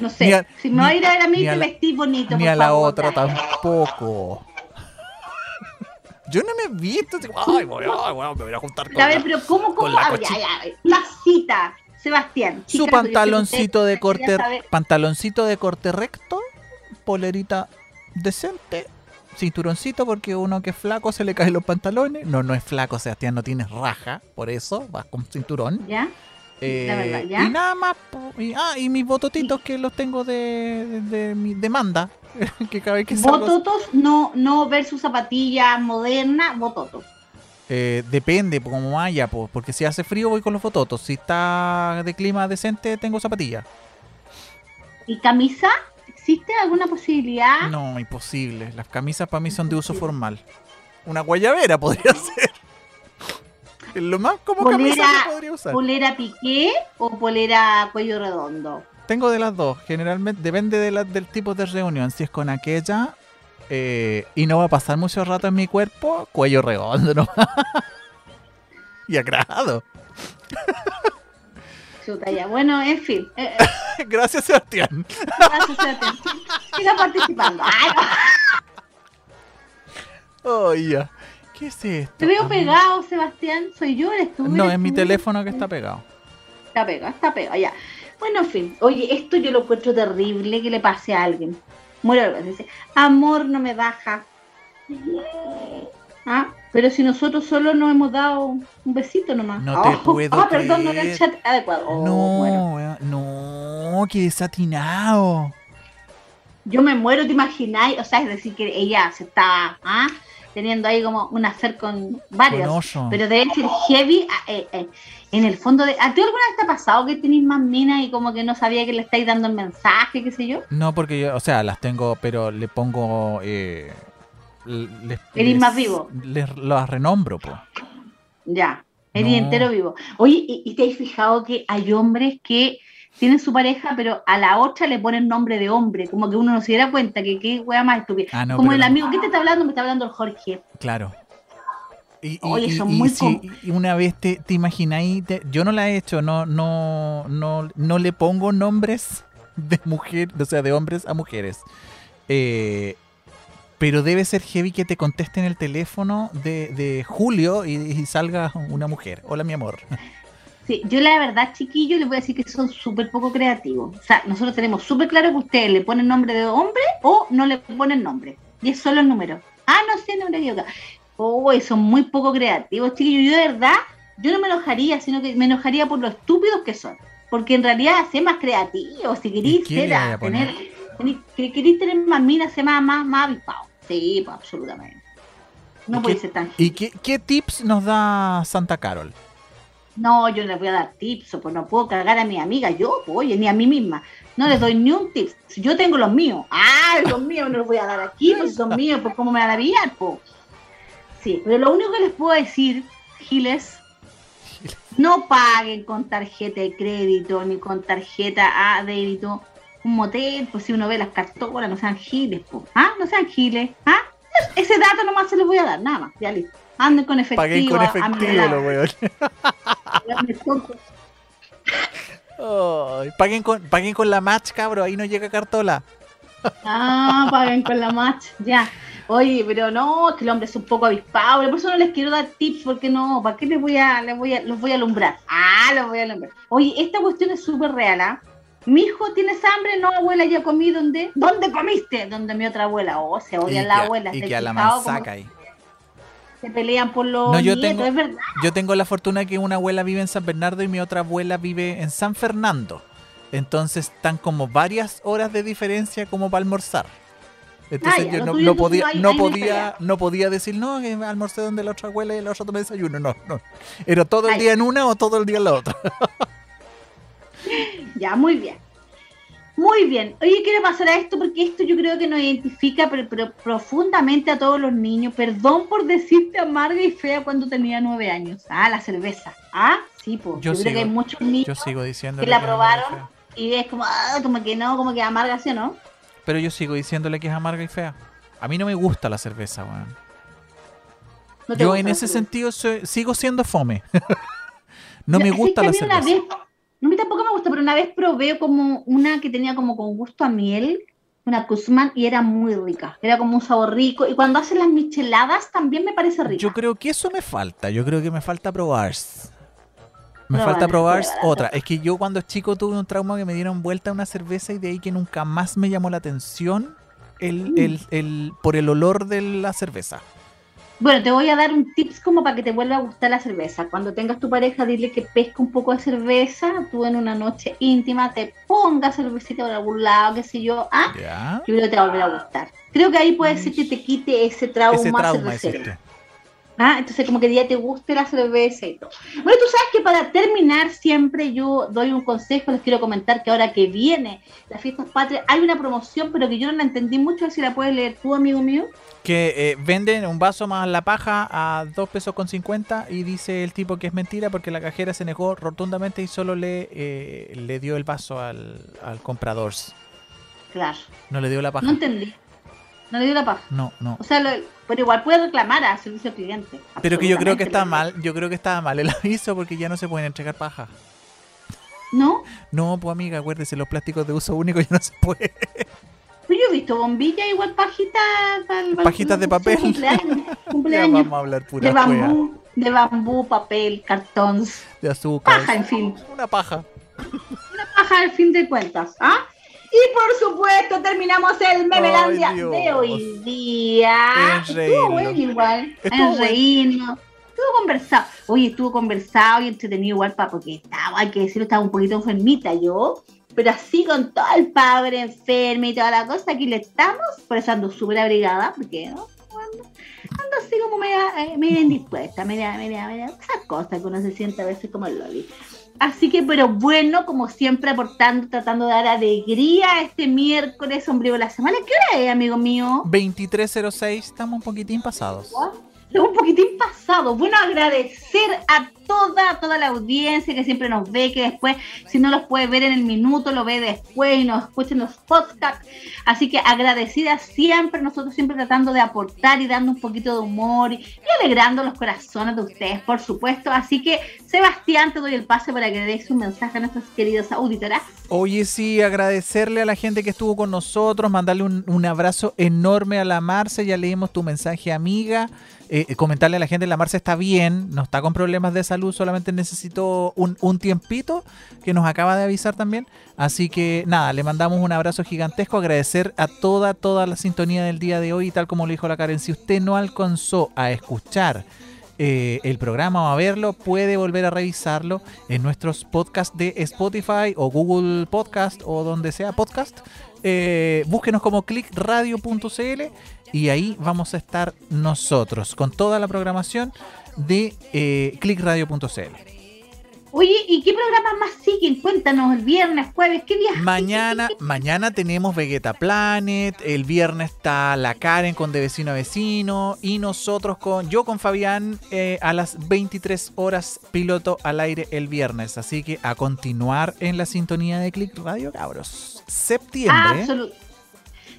No sé, a- si me va a ir a ver a mí, te vestís bonito, Ni por a la favor, otra dale. tampoco. Yo no me he visto. Ay, voy, ay, me voy a juntar con A ver, la- pero ¿cómo, cómo? la A ver, ya, ya, la cita, Sebastián. Su pantaloncito de corte, pantaloncito de corte recto, polerita decente, cinturoncito porque uno que es flaco se le caen los pantalones. No, no es flaco, Sebastián, no tienes raja, por eso vas con cinturón. ¿Ya? Eh, La verdad, ¿ya? Y nada más. y, ah, y mis bototitos que los tengo de, de, de mi demanda. que cada vez que salgo- Bototos, no, no versus zapatillas modernas, bototos. Eh, depende, como haya, po, porque si hace frío voy con los bototos. Si está de clima decente, tengo zapatillas. ¿Y camisa? ¿Existe alguna posibilidad? No, imposible. Las camisas para mí son de uso formal. Una guayabera podría ser. Es lo más como camisa Polera- que podría usar. ¿Polera piqué o polera cuello redondo? Tengo de las dos. Generalmente depende de la- del tipo de reunión. Si es con aquella eh, y no va a pasar mucho rato en mi cuerpo, cuello redondo, ¿no? y agrado. Chuta, ya. Bueno, en fin. Eh, eh, Gracias, Sebastián. gracias, Sebastián. Siga participando. Ay, no. Oh, ya. ¿Qué es esto? Te veo Ah, pegado, Sebastián. ¿Soy yo? ¿Eres tú? No, ¿Eres es mi teléfono que está pegado. Está pegado, está pegado, ya. Bueno, en fin. Oye, esto yo lo encuentro terrible que le pase a alguien. Muere algo. Dice, amor no me baja. Ah, pero si nosotros solo nos hemos dado un besito nomás. No te Oh, puedo Ah, perdón, no era el chat adecuado. Oh, no, bueno. no, qué desatinado. Yo me muero, ¿te imagináis? O sea, es decir, que ella se estaba ah, teniendo ahí como un hacer con varios. Pero debe ser heavy ah, eh, eh, en el fondo de... ¿A ti alguna vez te ha pasado que tenéis más minas y como que no sabía que le estáis dando el mensaje, qué sé yo? No, porque yo, o sea, las tengo, pero le pongo. Eh, les, Eres más vivo. Les las renombro, po. Ya, eres No. entero vivo. Oye, ¿y, y te has fijado que hay hombres que tienen su pareja, pero a la otra le ponen nombre de hombre? Como que uno no se diera cuenta que qué wea más estúpida. Ah, no, como el no. amigo, ¿qué te está hablando? Me está hablando el Jorge. Claro. Y, y- Oye, y- son y muy si una vez te, te imagináis, te- yo no la he hecho, no, no, no, no le pongo nombres de mujer, o sea, de hombres a mujeres. Eh, pero debe ser heavy que te contesten el teléfono de, de Julio y, y salga una mujer. Hola, mi amor. Sí, yo la verdad, chiquillos, les voy a decir que son súper poco creativos. O sea, nosotros tenemos súper claro que ustedes le ponen nombre de hombre o no le ponen nombre. Y es solo el número. Ah, no sé, no me equivoco. Oh, son muy poco creativos, chiquillos. Yo de verdad, yo no me enojaría, sino que me enojaría por lo estúpidos que son. Porque en realidad, sé más creativos. Si ¿Y queréis ser a tener, queréis tener más minas, ser más, más, más avispado. Sí, pues absolutamente. No ¿Y puede qué- ser tan ¿Y qué, qué tips nos da Santa Carol? No, yo no les voy a dar tips, o pues no puedo cargar a mi amiga, yo, pues, oye, ni a mí misma. No les doy ni un tips. Yo tengo los míos. Ah, los míos no los voy a dar aquí, pues son míos, pues cómo me van a pillar, pues. Sí, pero lo único que les puedo decir, Giles, no paguen con tarjeta de crédito ni con tarjeta a débito un motel, pues si uno ve las cartolas, no sean giles, pues. Ah, no sean giles, ah. Ese dato nomás se los voy a dar, nada más, ya listo. Anden con efectivo. Paguen con efectivo, los weones. lado. Ay, paguen, con, paguen con la match, cabro. Ahí no llega cartola. Ah, paguen con la match, ya. Oye, pero no, que el hombre es un poco avispado, por eso no les quiero dar tips, porque no, ¿para qué les voy a, les voy a, los voy a alumbrar? Ah, los voy a alumbrar. Oye, esta cuestión es súper real, ¿ah? Mi hijo tienes hambre, no, abuela, ya comí, ¿dónde? ¿Dónde comiste? Donde mi otra abuela. Oh, se odian las abuelas. y ¿te que a la manzaca ahí. Se pelean por los No, yo nietos, tengo- es verdad. Yo tengo la fortuna que una abuela vive en San Bernardo y mi otra abuela vive en San Fernando. Entonces están como varias horas de diferencia como para almorzar. Entonces Ah, ya, yo no, podía, no ahí no hay podía, no podía decir no, que almorcé donde la otra abuela y la otra toma desayuno. No, no. Era todo el Ay. día en una o todo el día en la otra. Ya, muy bien. Muy bien. Oye, quiero pasar a esto porque esto yo creo que nos identifica pero, pero profundamente a todos los niños. Perdón por decirte amarga y fea cuando tenía nueve años. Ah, la cerveza. Ah, sí, po. Yo Yo, creo que hay sigo- muchos Yo niños sigo diciendo que la probaron y es como, ah, como que no, como que amarga, ¿sí o no? Pero yo sigo diciéndole que es amarga y fea. A mí no me gusta la cerveza, weón. ¿No te Yo en ese sentido soy- sigo siendo fome. no me gusta la cerveza. vez- no, a mí tampoco me gusta, pero una vez probé como una que tenía como con gusto a miel, una Kuzman, y era muy rica. Era como un sabor rico. Y cuando hacen las micheladas también me parece rica. Yo creo que eso me falta. Yo creo que me falta probar. Me falta probar otra. Es que yo cuando chico tuve un trauma que me dieron vuelta una cerveza y de ahí que nunca más me llamó la atención el, Mm. el- el- por el olor de la cerveza. Bueno, te voy a dar un tips como para que te vuelva a gustar la cerveza. Cuando tengas tu pareja, dile que pesca un poco de cerveza, tú en una noche íntima te pongas cervecita por algún lado, qué sé yo, ah, yo creo que te va a volver a gustar. Creo que ahí puede ser que te quite ese trauma, Ese trauma cervecero. Ah, entonces como que ya te guste la cerveza y todo. Bueno, tú sabes que para terminar siempre yo doy un consejo, les quiero comentar que ahora que viene las fiestas patrias hay una promoción, pero que yo no la entendí mucho, a ver si la puedes leer tú, amigo mío. Que eh, venden un vaso más la paja a 2 pesos con 50 y dice el tipo que es mentira porque la cajera se negó rotundamente y solo le, eh, le dio el vaso al, al comprador. Claro, No le dio la paja. no entendí. No le dio la paja. No, no. O sea, lo- pero igual puede reclamar a servicio al cliente. Pero que yo creo que está mal, yo creo que estaba mal el aviso porque ya no se pueden entregar paja. ¿No? No, pues amiga, acuérdese, los plásticos de uso único ya no se puede. Pero yo he visto bombillas igual pajitas. Pajitas de papel. Cumpleaños. Ya vamos a hablar pura de bambú, de bambú, papel, cartón. De azúcar. Paja, en fin. Una paja. Paja al fin de cuentas. ¿ah? Y por supuesto terminamos el Memelandia de hoy día. Estuvo bueno igual. Estuvo en reírnos. Estuvo conversado. Oye, estuvo conversado y entretenido igual, pa, porque estaba, hay que decirlo, estaba un poquito enfermita yo. Pero así con todo el padre enfermo y toda la cosa, aquí le estamos. Por eso ando súper abrigada, porque ¿no? ando, ando así como media, eh, media indispuesta, media, media, media, esas cosas que uno se siente a veces como el loli. Así que, pero bueno, como siempre, aportando, tratando de dar alegría este miércoles sombrío de la semana. ¿Qué hora es, amigo mío? 2306, estamos un poquitín pasados. Un poquitín pasado. Bueno, agradecer a toda, toda la audiencia que siempre nos ve, que después, si no los puede ver en el minuto, lo ve después y nos escucha en los podcasts. Así que agradecida siempre, nosotros siempre tratando de aportar y dando un poquito de humor y, alegrando los corazones de ustedes, por supuesto. Así que, Sebastián, te doy el pase para que des un mensaje a nuestras queridas auditoras. Oye, sí, agradecerle a la gente que estuvo con nosotros, mandarle un, un abrazo enorme a la Marce, ya leímos tu mensaje, amiga. Eh, comentarle a la gente, la Marce está bien, no está con problemas de salud, solamente necesitó un, un tiempito, que nos acaba de avisar también. Así que nada, le mandamos un abrazo gigantesco, agradecer a toda, toda la sintonía del día de hoy, y tal como lo dijo la Karen, si usted no alcanzó a escuchar eh, el programa o a verlo, puede volver a revisarlo en nuestros podcasts de Spotify o Google Podcast o donde sea podcast. Eh, búsquenos como clickradio.cl y ahí vamos a estar nosotros con toda la programación de eh, clickradio.cl. Oye, ¿y qué programas más siguen? Cuéntanos, el viernes, jueves, ¿qué días? Mañana, mañana tenemos Vegeta Planet, el viernes está la Karen con De Vecino a Vecino y nosotros con, yo con Fabián eh, a las 23 horas piloto al aire el viernes. Así que a continuar en la sintonía de Click Radio, cabros. Septiembre. Absoluto.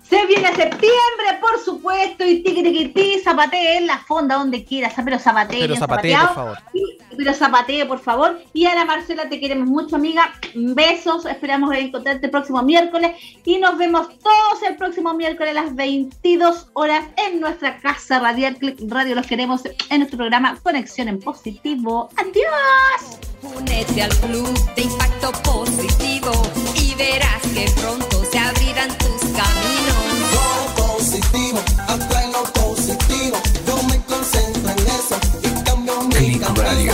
Se viene septiembre, por supuesto, y tiquitiquití, zapatee en la fonda donde quieras, pero zapatee, Pero zapatee, zapateado. por favor. Y- pero zapatee, por favor. Y Ana Marcela, te queremos mucho, amiga. Besos, esperamos encontrarte el próximo miércoles. Y nos vemos todos el próximo miércoles a las 22 horas en nuestra casa radial Click Radio. Los queremos en nuestro programa Conexión en Positivo. ¡Adiós! Únete al club de impacto positivo y verás que pronto se abrirán tus caminos. Lo positivo, atrae lo positivo. Yo me concentro en eso y cambio mi Click camino. Radio.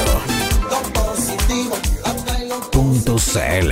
Lo positivo, atrae lo Punto CL.